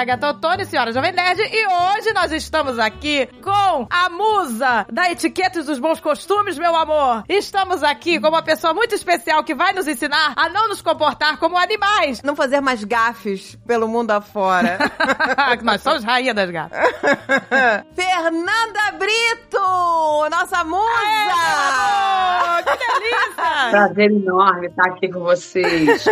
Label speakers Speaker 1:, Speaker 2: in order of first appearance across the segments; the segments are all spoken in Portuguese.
Speaker 1: Agatha Ottoni, senhora Jovem Nerd, e hoje nós estamos aqui com a musa da etiqueta e dos bons costumes, meu amor. Estamos aqui com uma pessoa muito especial que vai nos ensinar a não nos comportar como animais.
Speaker 2: Não fazer mais gafes pelo mundo afora.
Speaker 1: nós somos rainha das gafes.
Speaker 2: Fernanda Brito, nossa musa!
Speaker 1: Aê, que delícia!
Speaker 3: Prazer enorme estar aqui com vocês.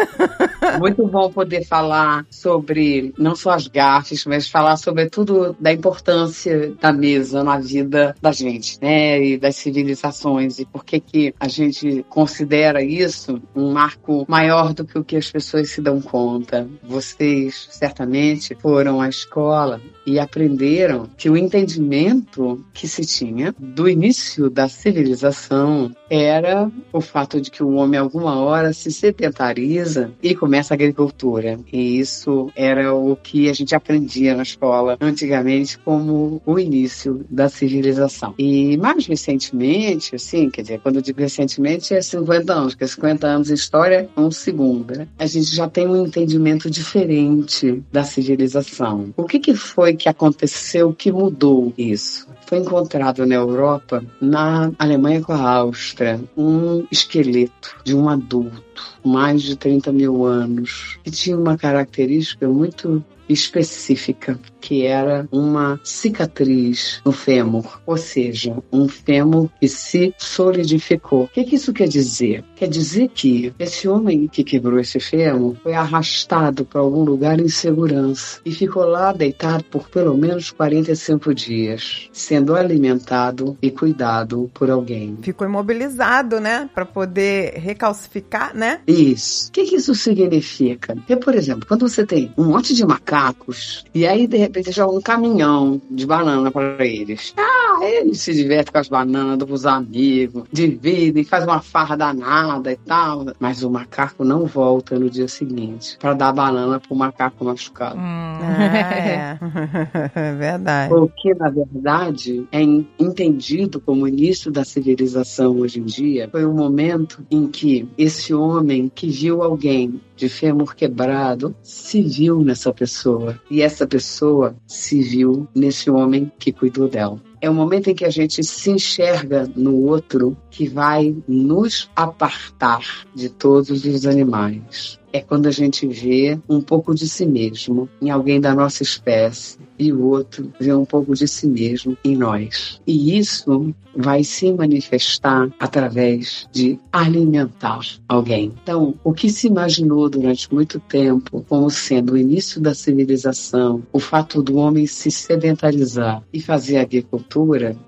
Speaker 3: Muito bom poder falar sobre não só as gafes, mas falar sobretudo da importância da mesa na vida da gente, né? E das civilizações. E por que que a gente considera isso um marco maior do que o que as pessoas se dão conta. Vocês certamente foram à escola e aprenderam que o entendimento que se tinha do início da civilização era o fato de que o homem alguma hora se sedentariza e começa a agricultura. E isso era o que a gente aprendia na escola antigamente como o início da civilização. E mais recentemente, assim, quer dizer, quando eu digo recentemente é 50 anos, porque 50 anos de história é um segundo, né? A gente já tem um entendimento diferente da civilização. O que, que foi que aconteceu que mudou isso? Foi encontrado na Europa, na Alemanha com a Áustria, um esqueleto de um adulto, mais de 30 mil anos, que tinha uma característica muito específica, que era uma cicatriz no fêmur, ou seja, um fêmur que se solidificou. O que, que isso quer dizer? Quer dizer que esse homem que quebrou esse fêmur foi arrastado para algum lugar em segurança e ficou lá deitado por pelo menos 45 dias, sendo alimentado e cuidado por alguém.
Speaker 2: Ficou imobilizado, né? Para poder recalcificar, né?
Speaker 3: Isso. O que, que isso significa? Porque, por exemplo, quando você tem um monte de macacos e aí de repente joga um caminhão de banana para eles. Ah, eles se divertem com as bananas, com os amigos, dividem, faz uma farra danada e tal. Mas o macaco não volta no dia seguinte para dar banana pro macaco machucado.
Speaker 2: Hum. Ah, é. verdade.
Speaker 3: Porque, na verdade, é entendido como o início da civilização hoje em dia foi o um momento em que esse homem que viu alguém de fêmur quebrado se viu nessa pessoa e essa pessoa se viu nesse homem que cuidou dela. É o momento em que a gente se enxerga no outro que vai nos apartar de todos os animais. É quando a gente vê um pouco de si mesmo em alguém da nossa espécie e o outro vê um pouco de si mesmo em nós. E isso vai se manifestar através de alimentar alguém. Então, o que se imaginou durante muito tempo como sendo o início da civilização, o fato do homem se sedentarizar e fazer agricultura,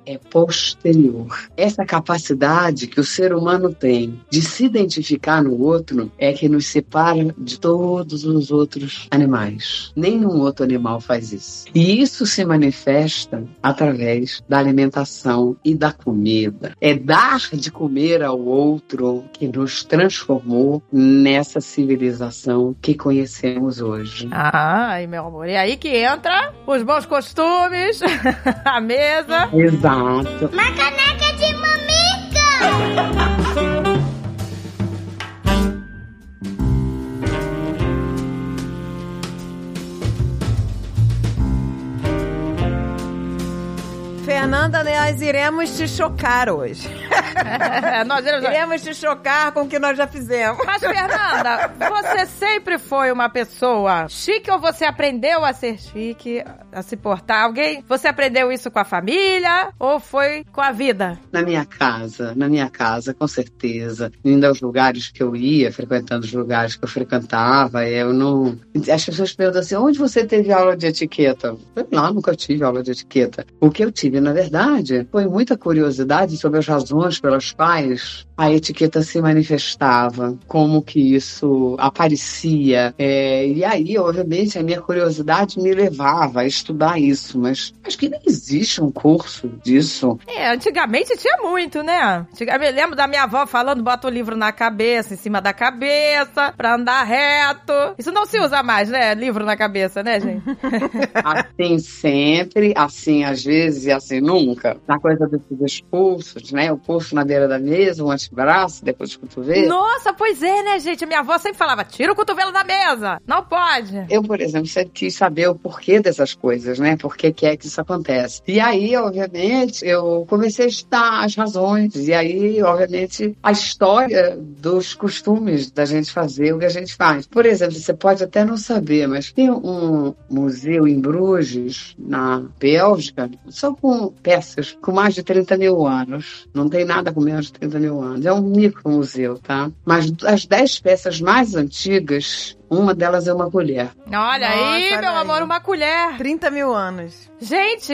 Speaker 3: é posterior. Essa capacidade que o ser humano tem de se identificar no outro é que nos separa de todos os outros animais. Nenhum outro animal faz isso. E isso se manifesta através da alimentação e da comida. É dar de comer ao outro que nos transformou nessa civilização que conhecemos hoje.
Speaker 1: Ai, meu amor. E aí que entra os bons costumes, a mesa.
Speaker 3: Exato.
Speaker 4: Uma caneca de mamica!
Speaker 2: Fernanda, nós iremos te chocar hoje.
Speaker 1: nós iremos...
Speaker 2: iremos te chocar com o que nós já fizemos.
Speaker 1: Mas, Fernanda, você sempre foi uma pessoa chique ou você aprendeu a ser chique, a se portar? Alguém? Você aprendeu isso com a família ou foi com a vida?
Speaker 3: Na minha casa, na minha casa, com certeza. Indo aos lugares que eu ia, frequentando os lugares que eu frequentava, eu não. As pessoas perguntam assim: onde você teve aula de etiqueta? Eu lá nunca tive aula de etiqueta. O que eu tive, na verdade, foi muita curiosidade sobre as razões pelas quais a etiqueta se manifestava, como que isso aparecia. É, e aí, obviamente, a minha curiosidade me levava a estudar isso, mas acho que nem existe um curso disso.
Speaker 1: É, antigamente tinha muito, né? Eu me lembro da minha avó falando, bota o livro na cabeça, em cima da cabeça, pra andar reto. Isso não se usa mais, né? Livro na cabeça, né, gente?
Speaker 3: assim sempre, assim às vezes e assim nunca? Na coisa desses expulsos, né? O pulso na beira da mesa, um antebraço, depois o cotovelo.
Speaker 1: Nossa, pois é, né, gente? Minha avó sempre falava: tira o cotovelo da mesa. Não pode.
Speaker 3: Eu, por exemplo, sempre quis saber o porquê dessas coisas, né? Por que, que é que isso acontece. E aí, obviamente, eu comecei a estudar as razões. E aí, obviamente, a história dos costumes da gente fazer o que a gente faz. Por exemplo, você pode até não saber, mas tem um museu em Bruges, na Bélgica, só com peças com mais de 30 mil anos. Não tem nada com menos de 30 mil anos. É um micro museu, tá? Mas as 10 peças mais antigas uma delas é uma colher.
Speaker 1: Olha aí,
Speaker 2: olha
Speaker 1: meu
Speaker 2: aí.
Speaker 1: amor, uma colher.
Speaker 2: 30 mil anos.
Speaker 1: Gente,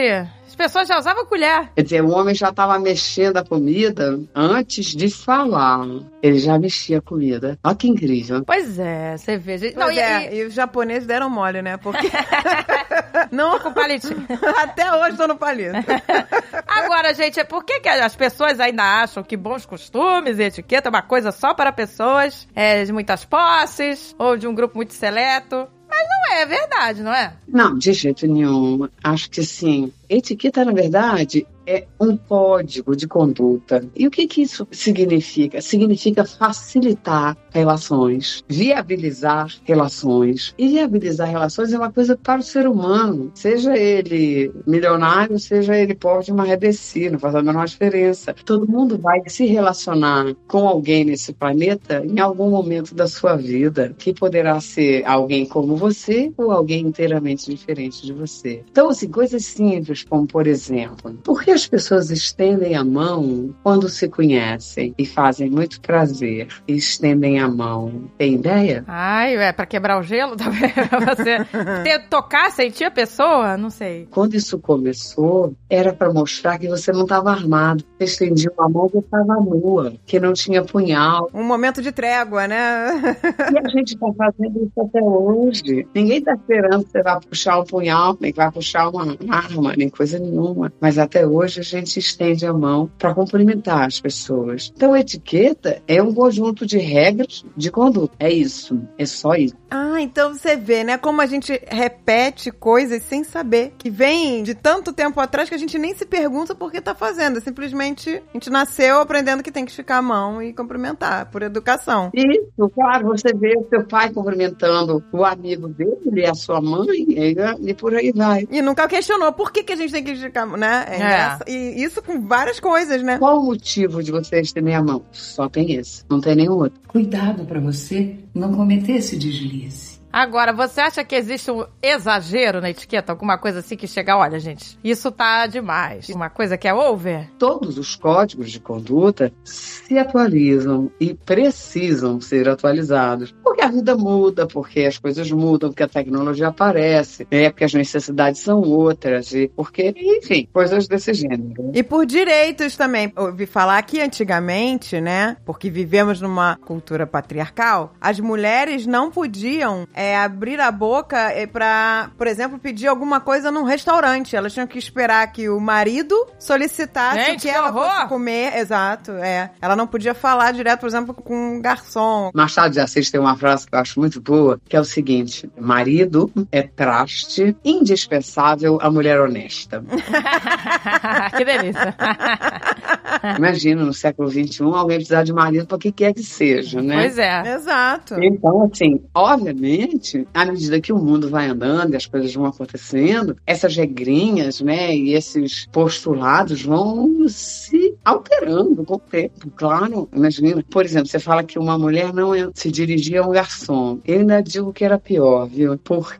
Speaker 1: pessoas já usavam colher.
Speaker 3: Quer dizer, o homem já estava mexendo a comida antes de falar. Ele já mexia a comida. Olha que incrível.
Speaker 1: Pois é, você vê. gente.
Speaker 2: Não,
Speaker 1: Não, e,
Speaker 2: é,
Speaker 1: e,
Speaker 2: e os japoneses deram mole, né? Porque. não,
Speaker 1: com palitinho.
Speaker 2: até hoje tô no palito.
Speaker 1: Agora, gente, por que, que as pessoas ainda acham que bons costumes e etiqueta é uma coisa só para pessoas é, de muitas posses ou de um grupo muito seleto? Mas não é, é verdade, não é?
Speaker 3: Não, de jeito nenhum. Acho que sim. Etiqueta, na verdade, é um código de conduta. E o que, que isso significa? Significa facilitar relações, viabilizar relações. E viabilizar relações é uma coisa para o ser humano, seja ele milionário, seja ele pobre de uma rebeci, não faz a menor diferença. Todo mundo vai se relacionar com alguém nesse planeta em algum momento da sua vida, que poderá ser alguém como você ou alguém inteiramente diferente de você. Então, assim, coisas simples, como por exemplo, por que as pessoas estendem a mão quando se conhecem e fazem muito prazer e estendem a mão? Tem ideia?
Speaker 1: Ai, é pra quebrar o gelo também? Pra você ter, tocar, sentir a pessoa? Não sei.
Speaker 3: Quando isso começou, era para mostrar que você não estava armado. Você estendia uma mão que estava nua, que não tinha punhal.
Speaker 2: Um momento de trégua, né?
Speaker 3: E a gente está fazendo isso até hoje. Ninguém está esperando que você vá puxar um punhal, nem que vai puxar uma arma, nem coisa nenhuma. Mas até hoje a gente estende a mão para cumprimentar as pessoas. Então, etiqueta é um conjunto de regras de conduta. É isso. É só isso.
Speaker 2: Ah, então você vê, né? Como a gente repete coisas sem saber. Que vem de tanto tempo atrás que a gente nem se pergunta por que tá fazendo. Simplesmente a gente nasceu aprendendo que tem que esticar a mão e cumprimentar, por educação.
Speaker 3: Isso, claro, você vê o seu pai cumprimentando o amigo dele, a sua mãe, e, por aí vai.
Speaker 2: E nunca questionou por que, que a gente tem que esticar a mão, né? É E isso com várias coisas, né?
Speaker 3: Qual o motivo de você estender a mão? Só tem esse, não tem nenhum outro.
Speaker 4: Cuidado para você não cometer esse deslize.
Speaker 1: Agora, você acha que existe um exagero na etiqueta? Alguma coisa assim que chega, olha, gente, isso tá demais. Uma coisa que é over?
Speaker 3: Todos os códigos de conduta se atualizam e precisam ser atualizados. Porque a vida muda, porque as coisas mudam, porque a tecnologia aparece, né? porque as necessidades são outras, e porque, enfim, coisas desse gênero.
Speaker 2: E por direitos também. Ouvi falar que antigamente, né? Porque vivemos numa cultura patriarcal, as mulheres não podiam é, abrir a boca é, pra, por exemplo, pedir alguma coisa num restaurante. Elas tinham que esperar que o marido solicitasse
Speaker 1: Gente,
Speaker 2: que
Speaker 1: que
Speaker 2: ela
Speaker 1: horror!
Speaker 2: fosse comer. Exato, é. Ela não podia falar direto, por exemplo, com um garçom.
Speaker 3: Machado de Assis tem uma frase que eu acho muito boa, que é o seguinte: marido é traste indispensável à mulher honesta.
Speaker 1: que delícia.
Speaker 3: Imagina, no século XXI, alguém precisar de marido para o que quer que seja, né?
Speaker 1: Pois é.
Speaker 2: Exato.
Speaker 3: Então, assim, obviamente, à medida que o mundo vai andando e as coisas vão acontecendo, essas regrinhas, né, e esses postulados vão se alterando com o tempo, claro. Imagina, por exemplo, você fala que uma mulher não é- se dirigia a um garçom. Eu ainda digo que era pior, viu? Porque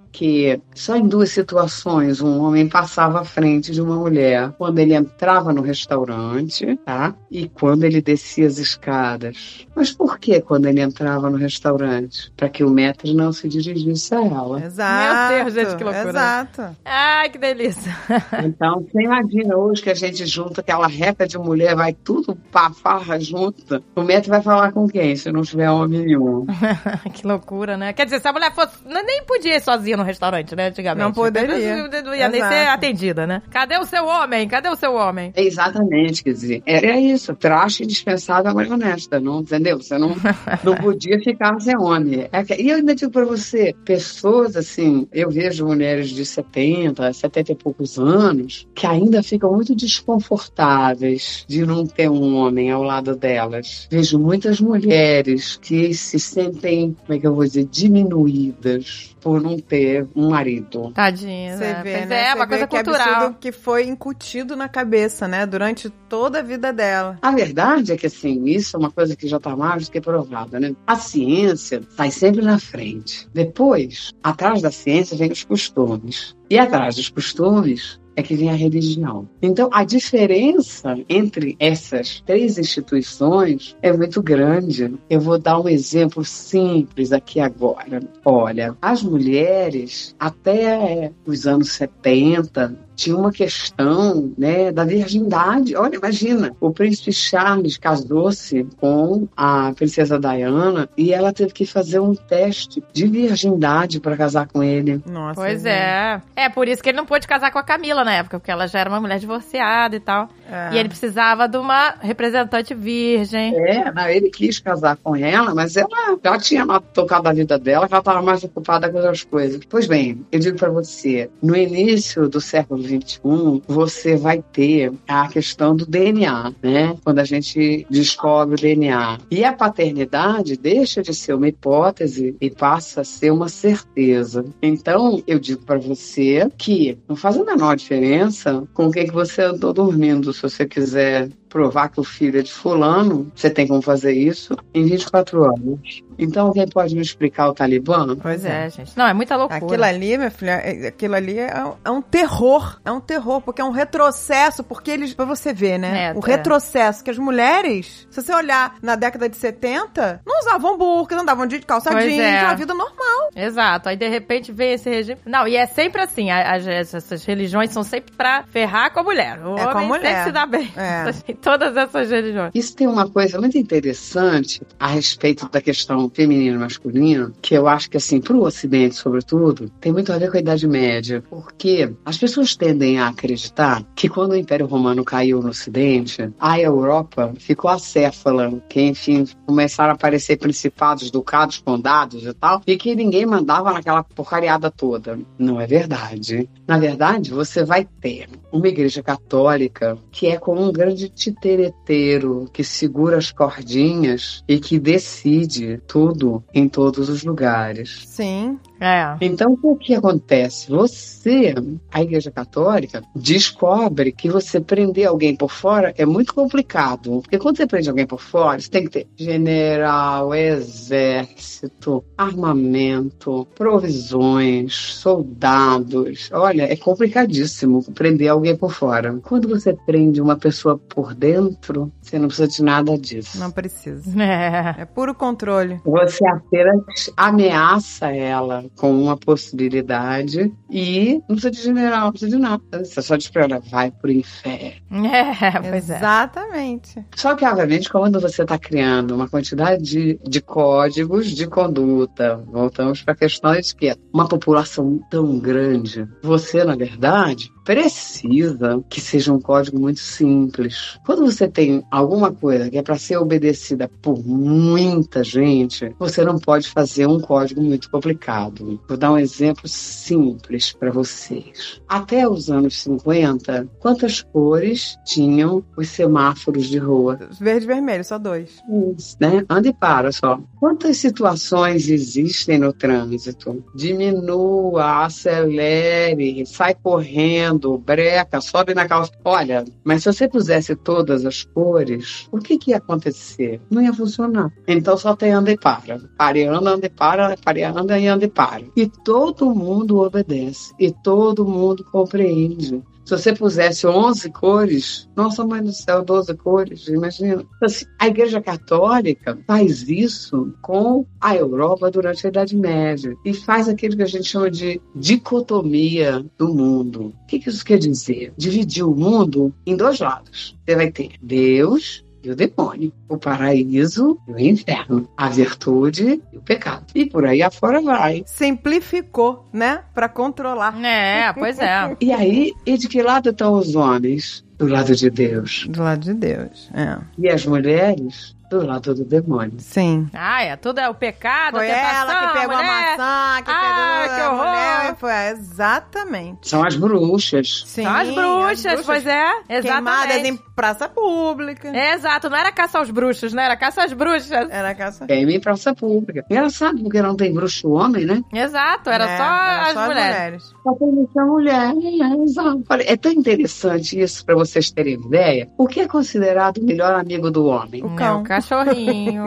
Speaker 3: só em duas situações um homem passava à frente de uma mulher. Quando ele entrava no restaurante, tá? E quando ele descia as escadas. Mas por que quando ele entrava no restaurante? Para que o maître não se dirigisse a ela.
Speaker 2: Exato.
Speaker 1: Meu Deus, gente, que loucura.
Speaker 2: Exato.
Speaker 1: Ai, que delícia.
Speaker 3: Então, você imagina hoje que a gente junta aquela reca de mulher, vai tudo pra farra junta. O maître vai falar com quem, se não tiver homem nenhum?
Speaker 1: que loucura, né? Quer dizer, se a mulher fosse. Nem podia ir sozinha no restaurante, né, antigamente.
Speaker 2: Não poderia.
Speaker 1: Não ia nem ser atendida, né? Cadê o seu homem? Cadê o seu homem?
Speaker 3: É exatamente, quer dizer, era isso, traste indispensável a mulher honesta, não, entendeu? Você não, não podia ficar sem homem. É que- e eu ainda digo pra você, pessoas assim, eu vejo mulheres de 70, 70 e poucos anos, que ainda ficam muito desconfortáveis de não ter um homem ao lado delas. Vejo muitas mulheres que se sentem, como é que eu vou dizer, diminuídas por não ter um marido.
Speaker 1: Tadinha.
Speaker 2: Você
Speaker 1: né?
Speaker 2: vê,
Speaker 1: Pois
Speaker 2: né?
Speaker 1: é, uma coisa
Speaker 2: que
Speaker 1: cultural.
Speaker 2: que foi incutido na cabeça, né? Durante toda a vida dela.
Speaker 3: A verdade é que, assim, isso é uma coisa que já está mais do que provada, né? A ciência sai sempre na frente. Depois, atrás da ciência, vem os costumes. E atrás dos costumes é que vem a religião. Então, a diferença entre essas três instituições é muito grande. Eu vou dar um exemplo simples aqui agora. Olha, as mulheres, até os anos 70, tinha uma questão né, da virgindade. Olha, imagina, o príncipe Charles casou-se com a princesa Diana e ela teve que fazer um teste de virgindade para casar com ele.
Speaker 2: Nossa.
Speaker 1: Pois
Speaker 2: gente.
Speaker 1: é. É por isso que ele não pôde casar com a Camila na época, porque ela já era uma mulher divorciada e tal.
Speaker 2: É.
Speaker 1: E ele precisava de uma representante virgem.
Speaker 3: É, não, ele quis casar com ela, mas ela já tinha tocado a vida dela, ela estava mais ocupada com outras coisas. Pois bem, eu digo para você, no início do século XXI, você vai ter a questão do DNA, né? Quando a gente descobre o DNA. E a paternidade deixa de ser uma hipótese e passa a ser uma certeza. Então, eu digo para você que não faz a menor diferença com o que, que você andou dormindo, se você quiser provar que o filho é de fulano, você tem como fazer isso em 24 anos. Então, alguém pode me explicar o Talibã?
Speaker 1: Pois é, gente. Não, é muita loucura.
Speaker 2: Aquilo ali, minha filha, é- aquilo ali é, um- é um terror. É um terror, porque é um retrocesso, porque eles. Pra você ver, né?
Speaker 1: É,
Speaker 2: o
Speaker 1: é.
Speaker 2: retrocesso que as mulheres, se você olhar na década de 70, não usavam burca, não davam de calça
Speaker 1: Pois
Speaker 2: jeans,
Speaker 1: é.
Speaker 2: tinha uma vida normal.
Speaker 1: Exato. Aí de repente vem esse regime. Não, e é sempre assim. a- as- essas religiões são sempre pra ferrar com a mulher. O
Speaker 2: É com a
Speaker 1: homem
Speaker 2: mulher.
Speaker 1: sempre se dá bem.
Speaker 2: É.
Speaker 1: Em todas essas religiões.
Speaker 3: Isso tem uma coisa muito interessante a respeito da questão feminino e masculino, que eu acho que, assim, para o Ocidente, sobretudo, tem muito a ver com a Idade Média. Porque as pessoas tendem a acreditar que quando o Império Romano caiu no Ocidente, a Europa ficou acéfala, que, enfim, começaram a aparecer principados, ducados, condados e tal, e que ninguém mandava naquela porcariada toda. Não é verdade. Na verdade, você vai ter uma igreja católica que é como um grande titereteiro que segura as cordinhas e que decide tudo em todos os lugares.
Speaker 2: Sim.
Speaker 1: É.
Speaker 3: Então, o que acontece? Você, a Igreja Católica, descobre que você prender alguém por fora é muito complicado. Porque quando você prende alguém por fora, você tem que ter general, exército, armamento, provisões, soldados. Olha, é complicadíssimo prender alguém por fora. Quando você prende uma pessoa por dentro, você não precisa de nada disso.
Speaker 2: Não precisa.
Speaker 1: É.
Speaker 2: É puro controle.
Speaker 3: Você apenas ameaça ela com uma possibilidade e não precisa de general, não precisa de nada. Você só diz pra ela, vai pro inferno.
Speaker 1: É, pois é.
Speaker 2: Exatamente.
Speaker 3: Só que, obviamente, quando você está criando uma quantidade de, de códigos de conduta, voltamos para a questão da etiqueta, uma população tão grande, você, na verdade, precisa que seja um código muito simples. Quando você tem alguma coisa que é para ser obedecida por muita gente, você não pode fazer um código muito complicado. Vou dar um exemplo simples para vocês. Até os anos 50, quantas cores tinham os semáforos de rua?
Speaker 2: Verde e vermelho, só dois.
Speaker 3: Isso, né? Anda e para só. Quantas situações existem no trânsito? Diminua, acelere, sai correndo, breca, sobe na calça. Olha, mas se você pusesse todas as cores, o que, que ia acontecer? Não ia funcionar. Então só tem anda e para. Para e anda, anda e para, para e anda e anda e para. E todo mundo obedece. E todo mundo compreende. Se você pusesse 11 cores, nossa mãe do céu, 12 cores, imagina. Assim, a Igreja Católica faz isso com a Europa durante a Idade Média e faz aquilo que a gente chama de dicotomia do mundo. O que que isso quer dizer? Dividir o mundo em dois lados. Você vai ter Deus e o demônio, o paraíso e o inferno, a virtude e o pecado. E por aí afora vai.
Speaker 2: Simplificou, né? Pra controlar.
Speaker 1: É, pois é.
Speaker 3: E aí, e de que lado estão os homens? Do lado de Deus.
Speaker 2: Do lado de Deus. É.
Speaker 3: E as mulheres? Do lado do demônio.
Speaker 2: Sim.
Speaker 1: Ah, é, tudo é o pecado,
Speaker 2: Foi
Speaker 1: a tentação,
Speaker 2: ela que pegou a
Speaker 1: mulher.
Speaker 2: maçã, que
Speaker 1: Ah,
Speaker 2: pegou
Speaker 1: que
Speaker 2: a
Speaker 1: horror.
Speaker 2: mulher. Foi, exatamente.
Speaker 3: São as bruxas.
Speaker 2: Sim,
Speaker 1: São as bruxas, pois é.
Speaker 2: Queimadas
Speaker 1: Exatamente.
Speaker 2: em praça pública.
Speaker 1: É, Exato, não era caça aos bruxos, né? Era caça às bruxas.
Speaker 2: Era caça.
Speaker 3: Queima em praça pública. Engraçado, porque não tem bruxo homem, né?
Speaker 1: Exato, era
Speaker 2: É,
Speaker 1: só
Speaker 2: era
Speaker 1: as
Speaker 2: só
Speaker 1: mulheres.
Speaker 3: Só tem muita mulher. É, exato. Olha, é tão interessante isso para vocês terem ideia. O que é considerado o melhor amigo do homem?
Speaker 2: O cão.
Speaker 1: É, o cachorrinho.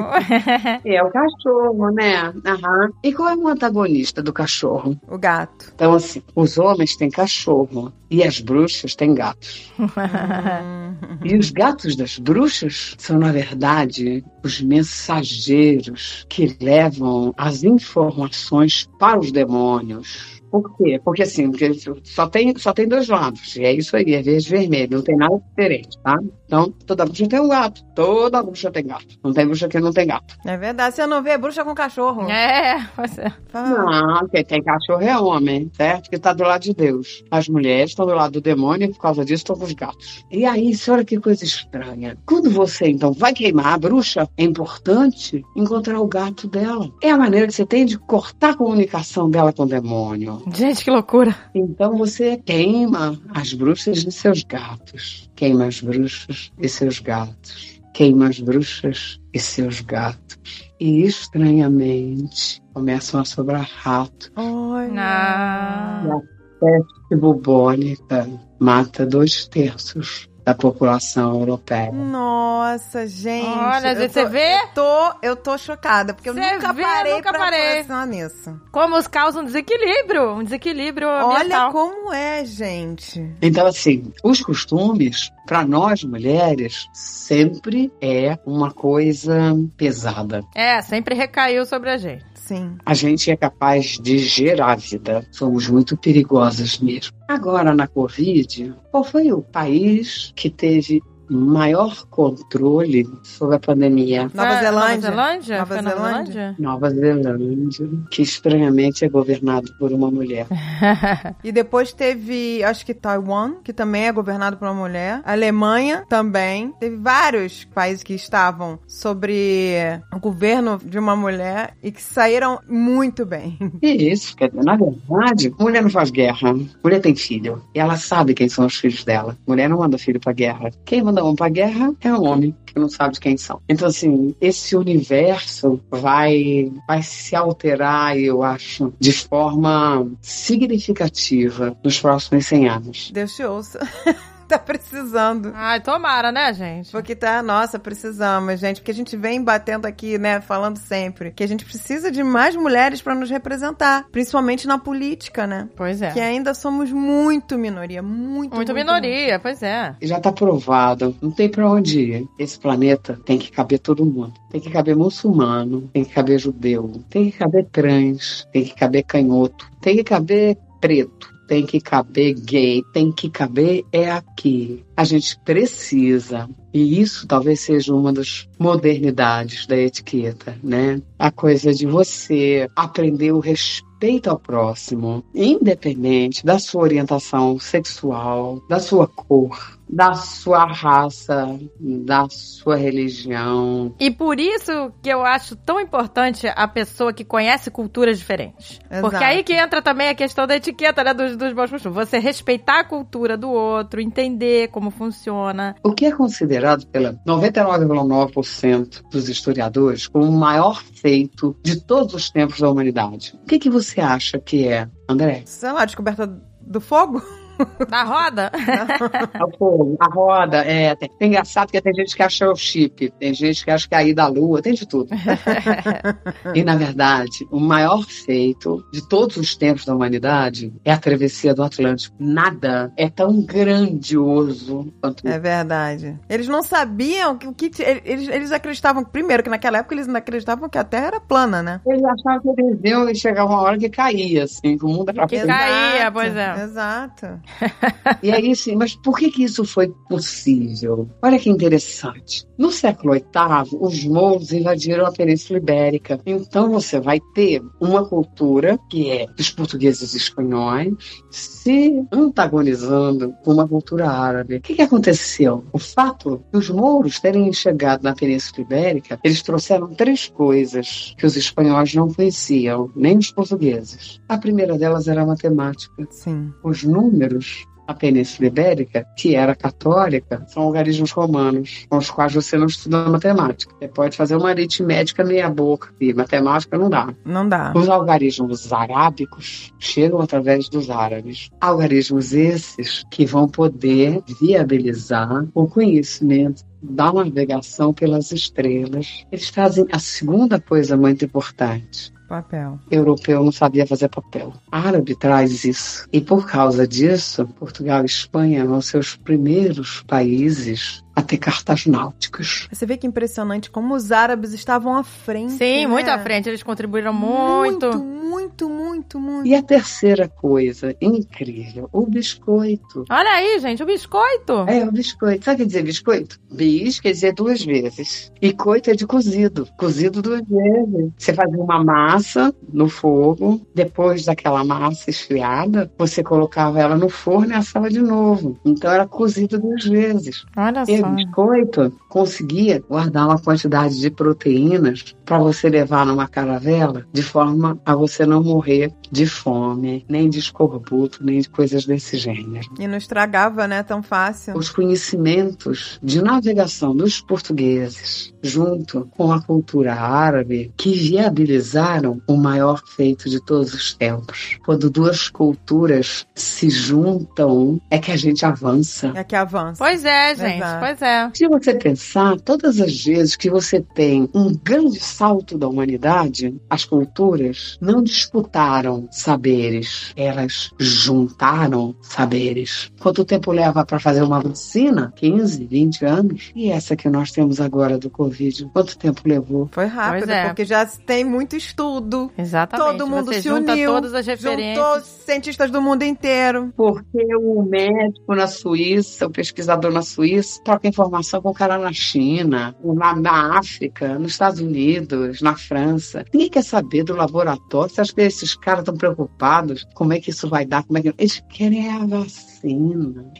Speaker 3: É o cachorro, né? Aham. E qual é o antagonista do cachorro?
Speaker 2: O gato.
Speaker 3: Então, assim, os homens têm cachorro e as bruxas têm gatos. E os gatos das bruxas são, na verdade, os mensageiros que levam as informações para os demônios. Por quê? Porque assim, porque só tem, só tem dois lados. E é isso aí, é verde e vermelho, não tem nada diferente, tá? Então, toda bruxa tem um gato. Toda bruxa tem gato. Não tem bruxa que não tem gato.
Speaker 2: É verdade. Você não vê bruxa com cachorro.
Speaker 1: é, pois é.
Speaker 3: Não, quem tem cachorro é homem, certo? Que está do lado de Deus. As mulheres estão do lado do demônio e por causa disso estão com os gatos. E aí, olha que coisa estranha. Quando você, então, vai queimar a bruxa, é importante encontrar o gato dela. É a maneira que você tem de cortar a comunicação dela com o demônio.
Speaker 1: Gente, que loucura.
Speaker 3: Então você queima as bruxas e seus gatos. Queima as bruxas e seus gatos. Queima as bruxas e seus gatos. E estranhamente começam a sobrar ratos.
Speaker 2: Olha.
Speaker 1: Ah.
Speaker 3: peste bubônica mata dois terços da população europeia.
Speaker 2: Nossa, gente.
Speaker 1: Olha,
Speaker 2: eu
Speaker 1: você
Speaker 2: tô-
Speaker 1: vê?
Speaker 2: Eu tô, eu tô chocada, porque eu nunca
Speaker 1: vê?
Speaker 2: parei
Speaker 1: Nunca
Speaker 2: pra
Speaker 1: parei.
Speaker 2: pensar nisso.
Speaker 1: Como os causam desequilíbrio, um desequilíbrio
Speaker 2: Olha
Speaker 1: ambiental.
Speaker 2: como é, gente.
Speaker 3: Então, assim, os costumes, para nós mulheres, sempre é uma coisa pesada.
Speaker 1: É, sempre recaiu sobre a gente.
Speaker 2: Sim.
Speaker 3: A gente é capaz de gerar vida. Somos muito perigosas mesmo. Agora, na Covid, qual foi o país que teve maior controle sobre a pandemia?
Speaker 2: Nova
Speaker 1: Foi
Speaker 2: Zelândia.
Speaker 1: Nova Zelândia?
Speaker 2: Nova Zelândia?
Speaker 1: Zelândia?
Speaker 3: Nova Zelândia, que estranhamente é governado por uma mulher.
Speaker 2: E depois teve, acho que Taiwan, que também é governado por uma mulher. A Alemanha também. Teve vários países que estavam sobre o governo de uma mulher e que saíram muito bem.
Speaker 3: E isso, quer dizer, na verdade, mulher não faz guerra. Mulher tem filho. E ela sabe quem são os filhos dela. Mulher não manda filho pra guerra. Quem manda um pra guerra é homem, que não sabe de quem são. Então, assim, esse universo vai, vai se alterar, eu acho, de forma significativa nos próximos 100 anos.
Speaker 2: Deus te ouça. tá precisando.
Speaker 1: Ai, tomara, né, gente?
Speaker 2: Porque tá, nossa, precisamos, gente. Porque a gente vem batendo aqui, né, falando sempre que a gente precisa de mais mulheres pra nos representar, principalmente na política, né?
Speaker 1: Pois é.
Speaker 2: Que ainda somos muito minoria, muito,
Speaker 1: Muito minoria, pois é.
Speaker 3: Já está provado, não tem para onde ir. Esse planeta tem que caber todo mundo. Tem que caber muçulmano, tem que caber judeu, tem que caber trans, tem que caber canhoto, tem que caber preto, tem que caber gay, tem que caber é aqui. A gente precisa, e isso talvez seja uma das modernidades da etiqueta, né? A coisa de você aprender o respeito ao próximo, independente da sua orientação sexual, da sua cor, da sua raça, da sua religião.
Speaker 1: E por isso que eu acho tão importante a pessoa que conhece culturas diferentes.
Speaker 2: Exato.
Speaker 1: Porque aí que entra também a questão da etiqueta, né, dos, dos bons costumes. Você respeitar a cultura do outro, entender como funciona.
Speaker 3: O que é considerado pela 99,9% dos historiadores como o maior feito de todos os tempos da humanidade. O que, que você acha que é, André?
Speaker 2: Sei lá, a descoberta do fogo?
Speaker 1: Na roda?
Speaker 3: É o fogo, a roda, é. Tem, tem engraçado que tem gente que acha o chip, tem gente que acha que é a ida à lua, tem de tudo. e, na verdade, o maior feito de todos os tempos da humanidade é a travessia do Atlântico. Nada é tão grandioso quanto
Speaker 2: É verdade. Eles não sabiam que o que. Eles, eles acreditavam, primeiro, que naquela época eles não acreditavam que a Terra era plana, né?
Speaker 3: Eles achavam que eles iam e chegava uma hora que caía, assim, que o mundo era
Speaker 1: Que
Speaker 3: plano.
Speaker 1: caía, pois é.
Speaker 2: Exato.
Speaker 3: e aí, sim, mas por que, que isso foi possível? Olha que interessante. No século VIII, os mouros invadiram a Península Ibérica. Então você vai ter uma cultura que é dos portugueses e espanhóis se antagonizando com uma cultura árabe. O que, que aconteceu? O fato de os mouros terem chegado na Península Ibérica, eles trouxeram três coisas que os espanhóis não conheciam, nem os portugueses. A primeira delas era a matemática.
Speaker 2: Sim.
Speaker 3: Os números a Península Ibérica, que era católica, são algarismos romanos, com os quais você não estuda matemática. Você pode fazer uma aritmética meia boca, e matemática não dá.
Speaker 2: Não dá.
Speaker 3: Os algarismos arábicos chegam através dos árabes. Algarismos esses que vão poder viabilizar o conhecimento da navegação pelas estrelas. Eles trazem a segunda coisa muito importante.
Speaker 2: Papel.
Speaker 3: Europeu não sabia fazer papel. Árabe traz isso. E por causa disso, Portugal e Espanha são seus primeiros países a ter cartas náuticas.
Speaker 2: Você vê que impressionante como os árabes estavam à frente.
Speaker 1: Sim,
Speaker 2: né?
Speaker 1: muito à frente. Eles contribuíram muito.
Speaker 2: Muito, muito, muito, muito.
Speaker 3: E a terceira coisa incrível, o biscoito.
Speaker 1: Olha aí, gente, o biscoito.
Speaker 3: É, o biscoito. Sabe o que dizer biscoito? Bis quer dizer duas vezes. E coito é de cozido. Cozido duas vezes. Você fazia uma massa no fogo, depois daquela massa esfriada, você colocava ela no forno e assava de novo. Então era cozido duas vezes.
Speaker 1: Olha
Speaker 3: E
Speaker 1: só.
Speaker 3: O biscoito conseguia guardar uma quantidade de proteínas para você levar numa caravela, de forma a você não morrer de fome, nem de escorbuto, nem de coisas desse gênero.
Speaker 2: E não estragava, né, tão fácil.
Speaker 3: Os conhecimentos de navegação dos portugueses, junto com a cultura árabe, que viabilizaram o maior feito de todos os tempos. Quando duas culturas se juntam, é que a gente avança.
Speaker 2: É que avança.
Speaker 1: Pois é, gente.
Speaker 2: Exato.
Speaker 1: Pois é.
Speaker 3: Se você pensar, todas as vezes que você tem um grande salto da humanidade, as culturas não disputaram saberes, elas juntaram saberes. Quanto tempo leva para fazer uma vacina? 15, 20 anos? E essa que nós temos agora do Covid, quanto tempo levou?
Speaker 2: Foi rápido,
Speaker 1: é.
Speaker 2: porque já tem muito estudo.
Speaker 1: Exatamente.
Speaker 2: Todo mundo
Speaker 1: Você
Speaker 2: se
Speaker 1: junta
Speaker 2: uniu.
Speaker 1: todas as referências.
Speaker 2: Juntou cientistas do mundo inteiro.
Speaker 3: Porque o médico na Suíça, o pesquisador na Suíça, troca informação com o cara na China, na, na África, nos Estados Unidos, na França. Ninguém quer saber do laboratório. Você acha que esses caras estão preocupados? Como é que isso vai dar? Como é que... Eles querem a vacina,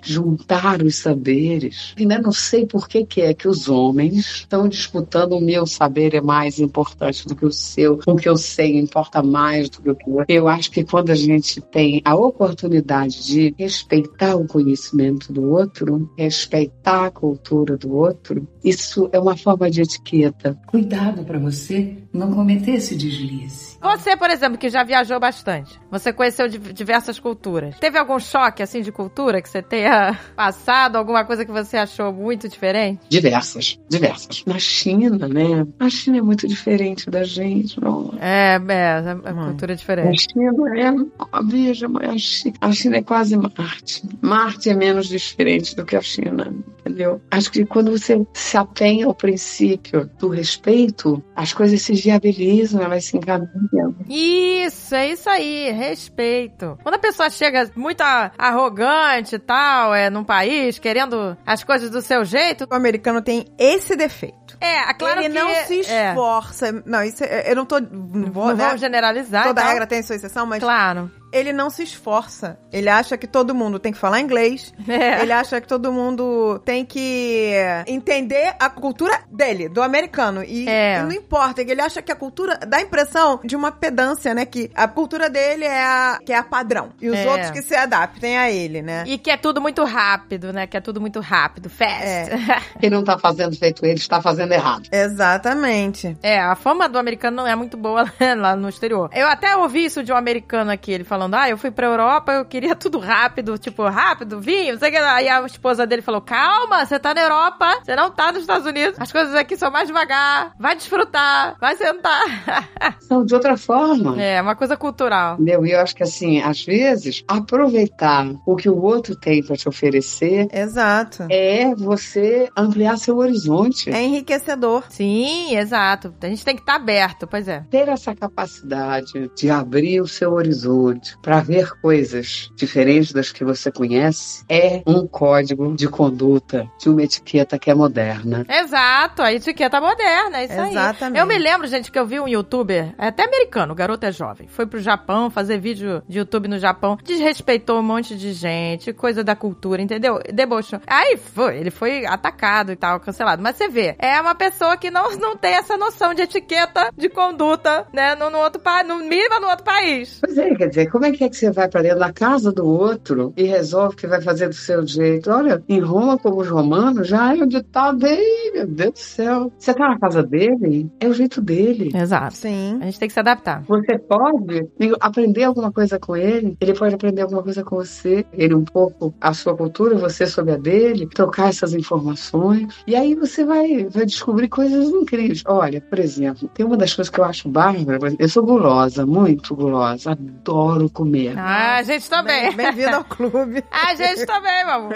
Speaker 3: juntar os saberes. Ainda não sei por que, que é que os homens estão disputando o meu saber é mais importante do que o seu, o que eu sei importa mais do que o eu. Eu acho que quando a gente tem a oportunidade de respeitar o conhecimento do outro, respeitar a cultura do outro, isso é uma forma de etiqueta.
Speaker 4: Cuidado para você não cometer esse deslize.
Speaker 1: Você, por exemplo, que já viajou bastante, você conheceu di- diversas culturas. Teve algum choque, assim, de cultura que você tenha passado? Alguma coisa que você achou muito diferente?
Speaker 3: Diversas, diversas. Na China, né? A China é muito diferente da gente, não.
Speaker 1: É, é, a
Speaker 2: Hum.
Speaker 1: cultura é
Speaker 3: A
Speaker 1: diferente.
Speaker 3: China é. Veja, mãe, a China, a China é quase Marte. Marte é menos diferente do que a China, entendeu? Acho que quando você se atenha ao princípio do respeito, as coisas se viabilizam, elas se encaminham.
Speaker 1: Isso, é isso aí, respeito. Quando a pessoa chega muito a- arrogante e tal, é, num país, querendo as coisas do seu jeito,
Speaker 2: O americano tem esse defeito.
Speaker 1: é, claro
Speaker 2: ele
Speaker 1: que...
Speaker 2: não se
Speaker 1: é,
Speaker 2: esforça. Não, isso é- eu não tô. Não vou,
Speaker 1: não
Speaker 2: né?
Speaker 1: vamos generalizar
Speaker 2: Toda
Speaker 1: e tal.
Speaker 2: regra tem sua exceção, mas
Speaker 1: Claro.
Speaker 2: Ele não se esforça. Ele acha que todo mundo tem que falar inglês.
Speaker 1: É.
Speaker 2: Ele acha que todo mundo tem que entender a cultura dele, do americano. E,
Speaker 1: É.
Speaker 2: e não importa, ele acha que a cultura dá a impressão de uma pedância, né? Que a cultura dele é a, que é a padrão. E os
Speaker 1: É.
Speaker 2: outros que se adaptem a ele, né?
Speaker 1: E que é tudo muito rápido, né? Que é tudo muito rápido, fast.
Speaker 3: Quem não está fazendo feito ele está fazendo errado.
Speaker 2: Exatamente.
Speaker 1: É, a fama do americano não é muito boa lá no exterior. Eu até ouvi isso de um americano aqui, ele falando, ah, eu fui pra Europa, eu queria tudo rápido, tipo, rápido, vinho, não sei o que. Aí a esposa dele falou, calma, você tá na Europa, você não tá nos Estados Unidos, as coisas aqui são mais devagar, vai desfrutar, vai sentar.
Speaker 3: São de outra forma.
Speaker 1: é, uma coisa cultural.
Speaker 3: Entendeu? E eu acho que, assim, às vezes, aproveitar o que o outro tem para te oferecer
Speaker 2: Exato.
Speaker 3: é você ampliar seu horizonte.
Speaker 2: É enriquecedor.
Speaker 1: Sim, exato. A gente tem que estar aberto, pois é.
Speaker 3: Ter essa capacidade de abrir o seu horizonte para ver coisas diferentes das que você conhece é um código de conduta, de uma etiqueta que é moderna.
Speaker 1: Exato, a etiqueta moderna, é isso aí.
Speaker 2: Exatamente.
Speaker 1: Eu me lembro, gente, que eu vi um youtuber, é até americano, o garoto é jovem, foi pro Japão fazer vídeo de YouTube no Japão, desrespeitou um monte de gente, coisa da cultura, entendeu? Debochou. Aí foi, ele foi atacado e tal, cancelado. Mas você vê, é uma pessoa que não, não tem essa noção de etiqueta, de conduta, né, no, no outro país, no mínimo no outro país.
Speaker 3: Pois é, quer dizer, como é que é que você vai para dentro da casa do outro e resolve que vai fazer do seu jeito? Olha, em Roma, como os romanos, já é o ditado aí, meu Deus do céu. Você tá na casa dele, é o jeito dele.
Speaker 1: Exato.
Speaker 2: Sim.
Speaker 1: A gente tem que se adaptar.
Speaker 3: Você pode aprender alguma coisa com ele, ele pode aprender alguma coisa com você, ele um pouco a sua cultura, você sobre a dele, trocar essas informações. E aí você vai, vai descobrir coisas incríveis. Olha, por exemplo, tem uma das coisas que eu acho bárbara, eu sou gulosa, muito gulosa, adoro comer.
Speaker 1: Ah, a gente também.
Speaker 2: Bem- Bem-vindo ao clube.
Speaker 1: A gente também, meu amor.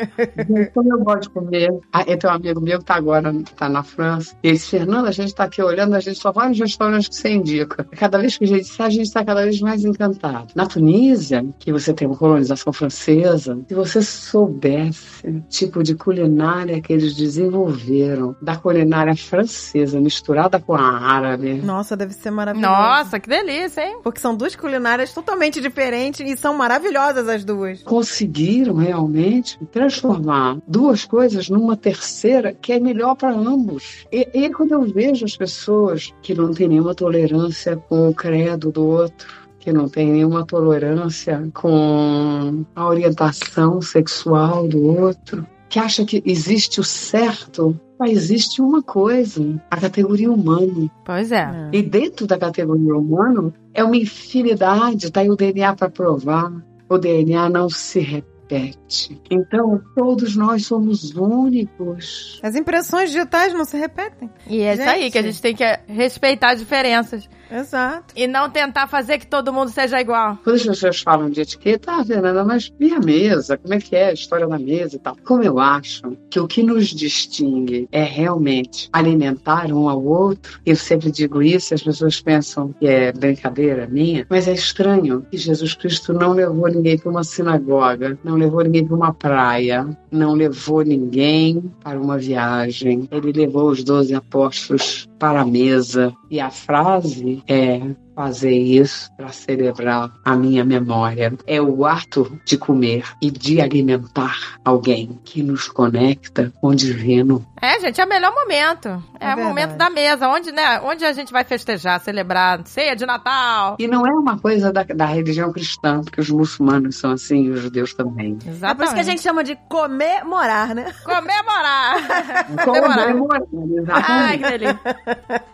Speaker 3: Como eu gosto de comer. Ah, eu tenho um amigo meu que tá agora, tá na França. E ele disse, Fernanda, a gente tá aqui olhando, a gente só vai nos restaurantes que você indica. Cada vez que a gente sai, a gente tá cada vez mais encantado. Na Tunísia, que você tem uma colonização francesa, se você soubesse o tipo de culinária que eles desenvolveram, da culinária francesa misturada com a árabe,
Speaker 2: Nossa, deve ser maravilhoso.
Speaker 1: Nossa, que delícia, hein?
Speaker 2: Porque são duas culinárias totalmente diferentes e são maravilhosas as duas.
Speaker 3: conseguiram realmente transformar duas coisas numa terceira que é melhor para ambos. E, e quando eu vejo as pessoas que não têm nenhuma tolerância com o credo do outro, que não tem nenhuma tolerância com a orientação sexual do outro, que acha que existe o certo, só existe uma coisa, a categoria humano.
Speaker 1: Pois é.
Speaker 3: E dentro da categoria humano é uma infinidade, tá aí o DNA para provar. O DNA não se repete. Então, todos nós somos únicos.
Speaker 2: As impressões digitais não se repetem.
Speaker 1: E é isso aí,
Speaker 2: Gente.
Speaker 1: que a gente tem que respeitar as diferenças.
Speaker 2: Exato.
Speaker 1: E não tentar fazer que todo mundo seja igual.
Speaker 3: Quando as pessoas falam de etiqueta, ah, Fernanda, mas e a mesa? Como é que é a história da mesa e tal? Como eu acho que o que nos distingue é realmente alimentar um ao outro, eu sempre digo isso e as pessoas pensam que é brincadeira minha, mas é estranho que Jesus Cristo não levou ninguém para uma sinagoga, não levou ninguém para uma praia, não levou ninguém para uma viagem. Ele levou os doze apóstolos para a mesa. E a frase é fazer isso para celebrar a minha memória. É o ato de comer e de alimentar alguém que nos conecta com o divino.
Speaker 1: É, gente, é o melhor momento. É,
Speaker 2: É
Speaker 1: o momento da mesa, onde, né, onde a gente vai festejar, celebrar ceia de Natal.
Speaker 3: E não é uma coisa da, da religião cristã, porque os muçulmanos são assim e os judeus também.
Speaker 1: Exatamente.
Speaker 2: É por isso que a gente chama de comemorar, né?
Speaker 1: Comemorar. Comemorar.
Speaker 3: Comemorar,
Speaker 1: Ai,
Speaker 3: exatamente.
Speaker 1: que delícia.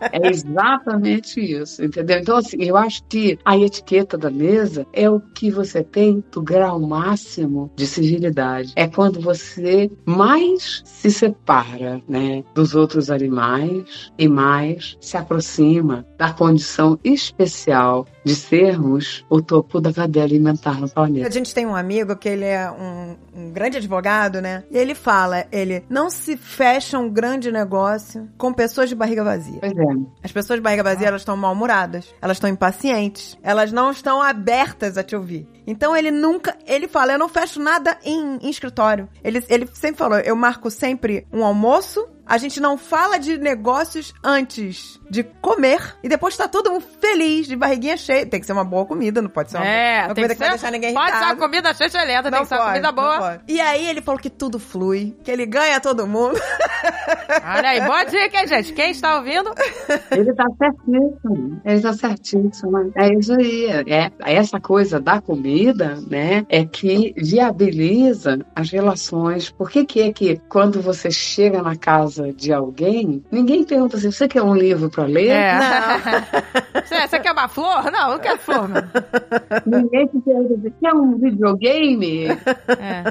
Speaker 3: É exatamente isso, entendeu? Então, assim, eu acho que a etiqueta da mesa é o que você tem do grau máximo de civilidade. É quando você mais se separa, né, dos outros animais e mais se aproxima da condição especial de sermos o topo da cadeia alimentar no
Speaker 2: A
Speaker 3: planeta.
Speaker 2: gente tem um amigo que ele é um, um grande advogado, né? E ele fala, ele não se fecha um grande negócio com pessoas de barriga vazia.
Speaker 3: Pois é.
Speaker 2: As pessoas de barriga vazia, elas estão mal-humoradas, elas estão impacientes, elas não estão abertas a te ouvir. Então ele nunca, ele fala, eu não fecho nada em, em escritório. Ele, ele sempre falou, eu marco sempre um almoço, a gente não fala de negócios antes de comer e depois tá todo mundo feliz, de barriguinha cheia. Tem que ser uma boa comida, não pode ser uma,
Speaker 1: É,
Speaker 2: uma
Speaker 1: tem
Speaker 2: comida
Speaker 1: que
Speaker 2: que vai
Speaker 1: ser,
Speaker 2: deixar ninguém
Speaker 1: pode
Speaker 2: irritado.
Speaker 1: ser uma comida chechelenta, tem
Speaker 2: Não
Speaker 1: que ser uma
Speaker 2: pode,
Speaker 1: comida boa.
Speaker 2: pode. E aí ele falou que tudo flui, que ele ganha todo mundo.
Speaker 1: Olha aí, boa dica, hein, gente? Quem está ouvindo?
Speaker 3: Ele tá certíssimo. Ele tá certíssimo. É isso aí. É, essa coisa da comida, né, é que viabiliza as relações. Por que que é que quando você chega na casa de alguém, ninguém pergunta assim, você quer um livro para ler?
Speaker 1: É. Você, você quer uma flor? Não, não quero flor, não.
Speaker 3: Ninguém te pergunta assim, quer um videogame?
Speaker 1: É.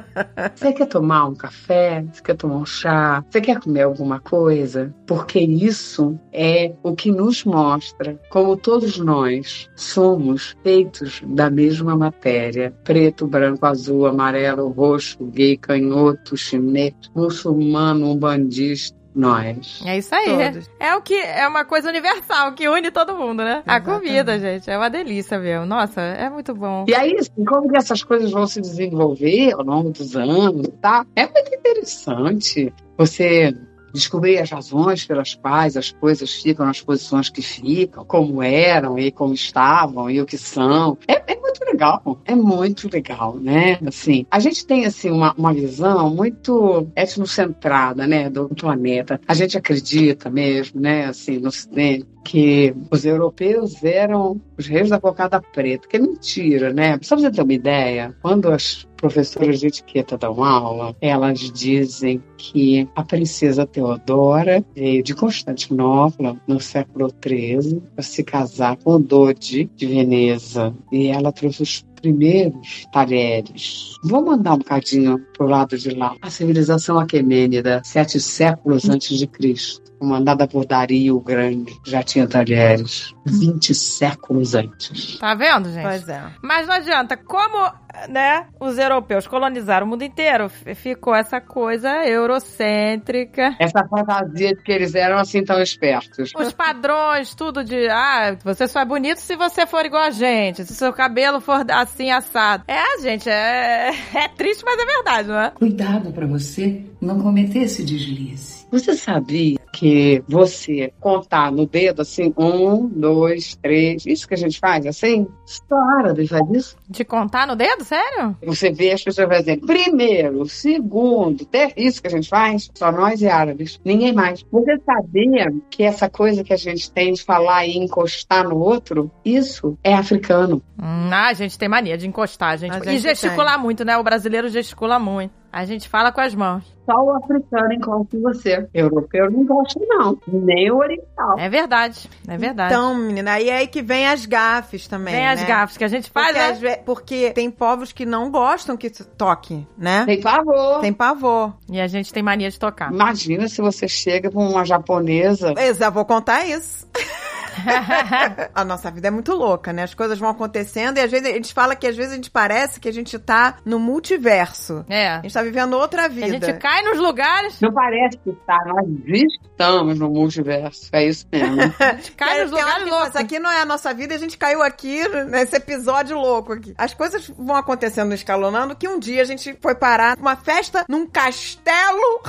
Speaker 3: Você quer tomar um café? Você quer tomar um chá? Você quer comer alguma coisa? Porque isso é o que nos mostra como todos nós somos feitos da mesma matéria: preto, branco, azul, amarelo, roxo, gay, canhoto, chinês, muçulmano, umbandista. Nós.
Speaker 1: É isso aí.
Speaker 2: Todos.
Speaker 1: É o que é uma coisa universal que une todo mundo, né? A
Speaker 2: Exatamente.
Speaker 1: comida, gente, é uma delícia mesmo. Nossa, é muito bom.
Speaker 3: E aí, assim, como que essas coisas vão se desenvolver ao longo dos anos, tá? É muito interessante você descobrir as razões pelas quais as coisas ficam nas posições que ficam, como eram e como estavam e o que são. É, é muito legal, é muito legal, né? Assim, a gente tem assim uma, uma visão muito etnocentrada, né, do planeta. A gente acredita mesmo, né, assim, no Ocidente, que os europeus eram os reis da cocada preta, que é mentira, né? Só pra você ter uma ideia, quando as professoras de etiqueta dão aula, elas dizem que a princesa Teodora veio de Constantinopla no século XIII para se casar com o Dodi de Veneza e ela trouxe os primeiros talheres. Vou mandar um bocadinho pro lado de lá. A civilização aquemênida, sete séculos antes de Cristo comandada por Dario o Grande, já tinha talheres 20 séculos antes.
Speaker 1: Tá vendo, gente?
Speaker 2: Pois é.
Speaker 1: Mas não adianta, como, né, os europeus colonizaram o mundo inteiro, ficou essa coisa eurocêntrica.
Speaker 3: Essa fantasia de que eles eram assim tão espertos.
Speaker 1: Os padrões, tudo de, ah, você só é bonito se você for igual a gente, se seu cabelo for assim assado. É, gente, é, é triste, mas é verdade, não é?
Speaker 4: Cuidado para você não cometer esse deslize.
Speaker 3: Você sabia que você contar no dedo assim, um, dois, três, isso que a gente faz assim? Só árabe faz isso.
Speaker 1: De contar no dedo, sério?
Speaker 3: Você vê as pessoas fazendo primeiro, segundo, ter... isso que a gente faz, só nós e árabes, ninguém mais. Você sabia que essa coisa que a gente tem de falar e encostar no outro, isso é africano.
Speaker 1: Hum, ah, a gente tem mania de encostar, gente.
Speaker 2: A
Speaker 1: e
Speaker 2: gente
Speaker 1: gesticular muito, né? O brasileiro gesticula muito. A gente fala com as mãos.
Speaker 3: Só o africano encosta em você. Europeu não encosta, não. Nem o oriental.
Speaker 1: É verdade, é verdade.
Speaker 2: Então, menina, aí é aí que vem as gafes também.
Speaker 1: Vem as
Speaker 2: né?
Speaker 1: gafas que a gente faz,
Speaker 2: Porque,
Speaker 1: né?
Speaker 2: porque tem povos que não gostam que se toque, né?
Speaker 3: Tem favor.
Speaker 2: Tem pavor.
Speaker 1: E a gente tem mania de tocar.
Speaker 3: Imagina se você chega com uma japonesa.
Speaker 2: É, vou contar isso. a nossa vida é muito louca, né? As coisas vão acontecendo e às vezes a gente fala que às vezes a gente parece que a gente tá no multiverso.
Speaker 1: É.
Speaker 2: A gente tá vivendo outra
Speaker 1: A
Speaker 2: vida.
Speaker 1: gente cai nos lugares,
Speaker 3: Não parece que está, nós estamos no multiverso. É isso mesmo.
Speaker 1: a gente cai nos lugares
Speaker 2: que
Speaker 1: loucos.
Speaker 2: Isso aqui não é a nossa vida e a gente caiu aqui nesse episódio louco aqui. As coisas vão acontecendo, escalonando, que um dia a gente foi parar numa festa num castelo.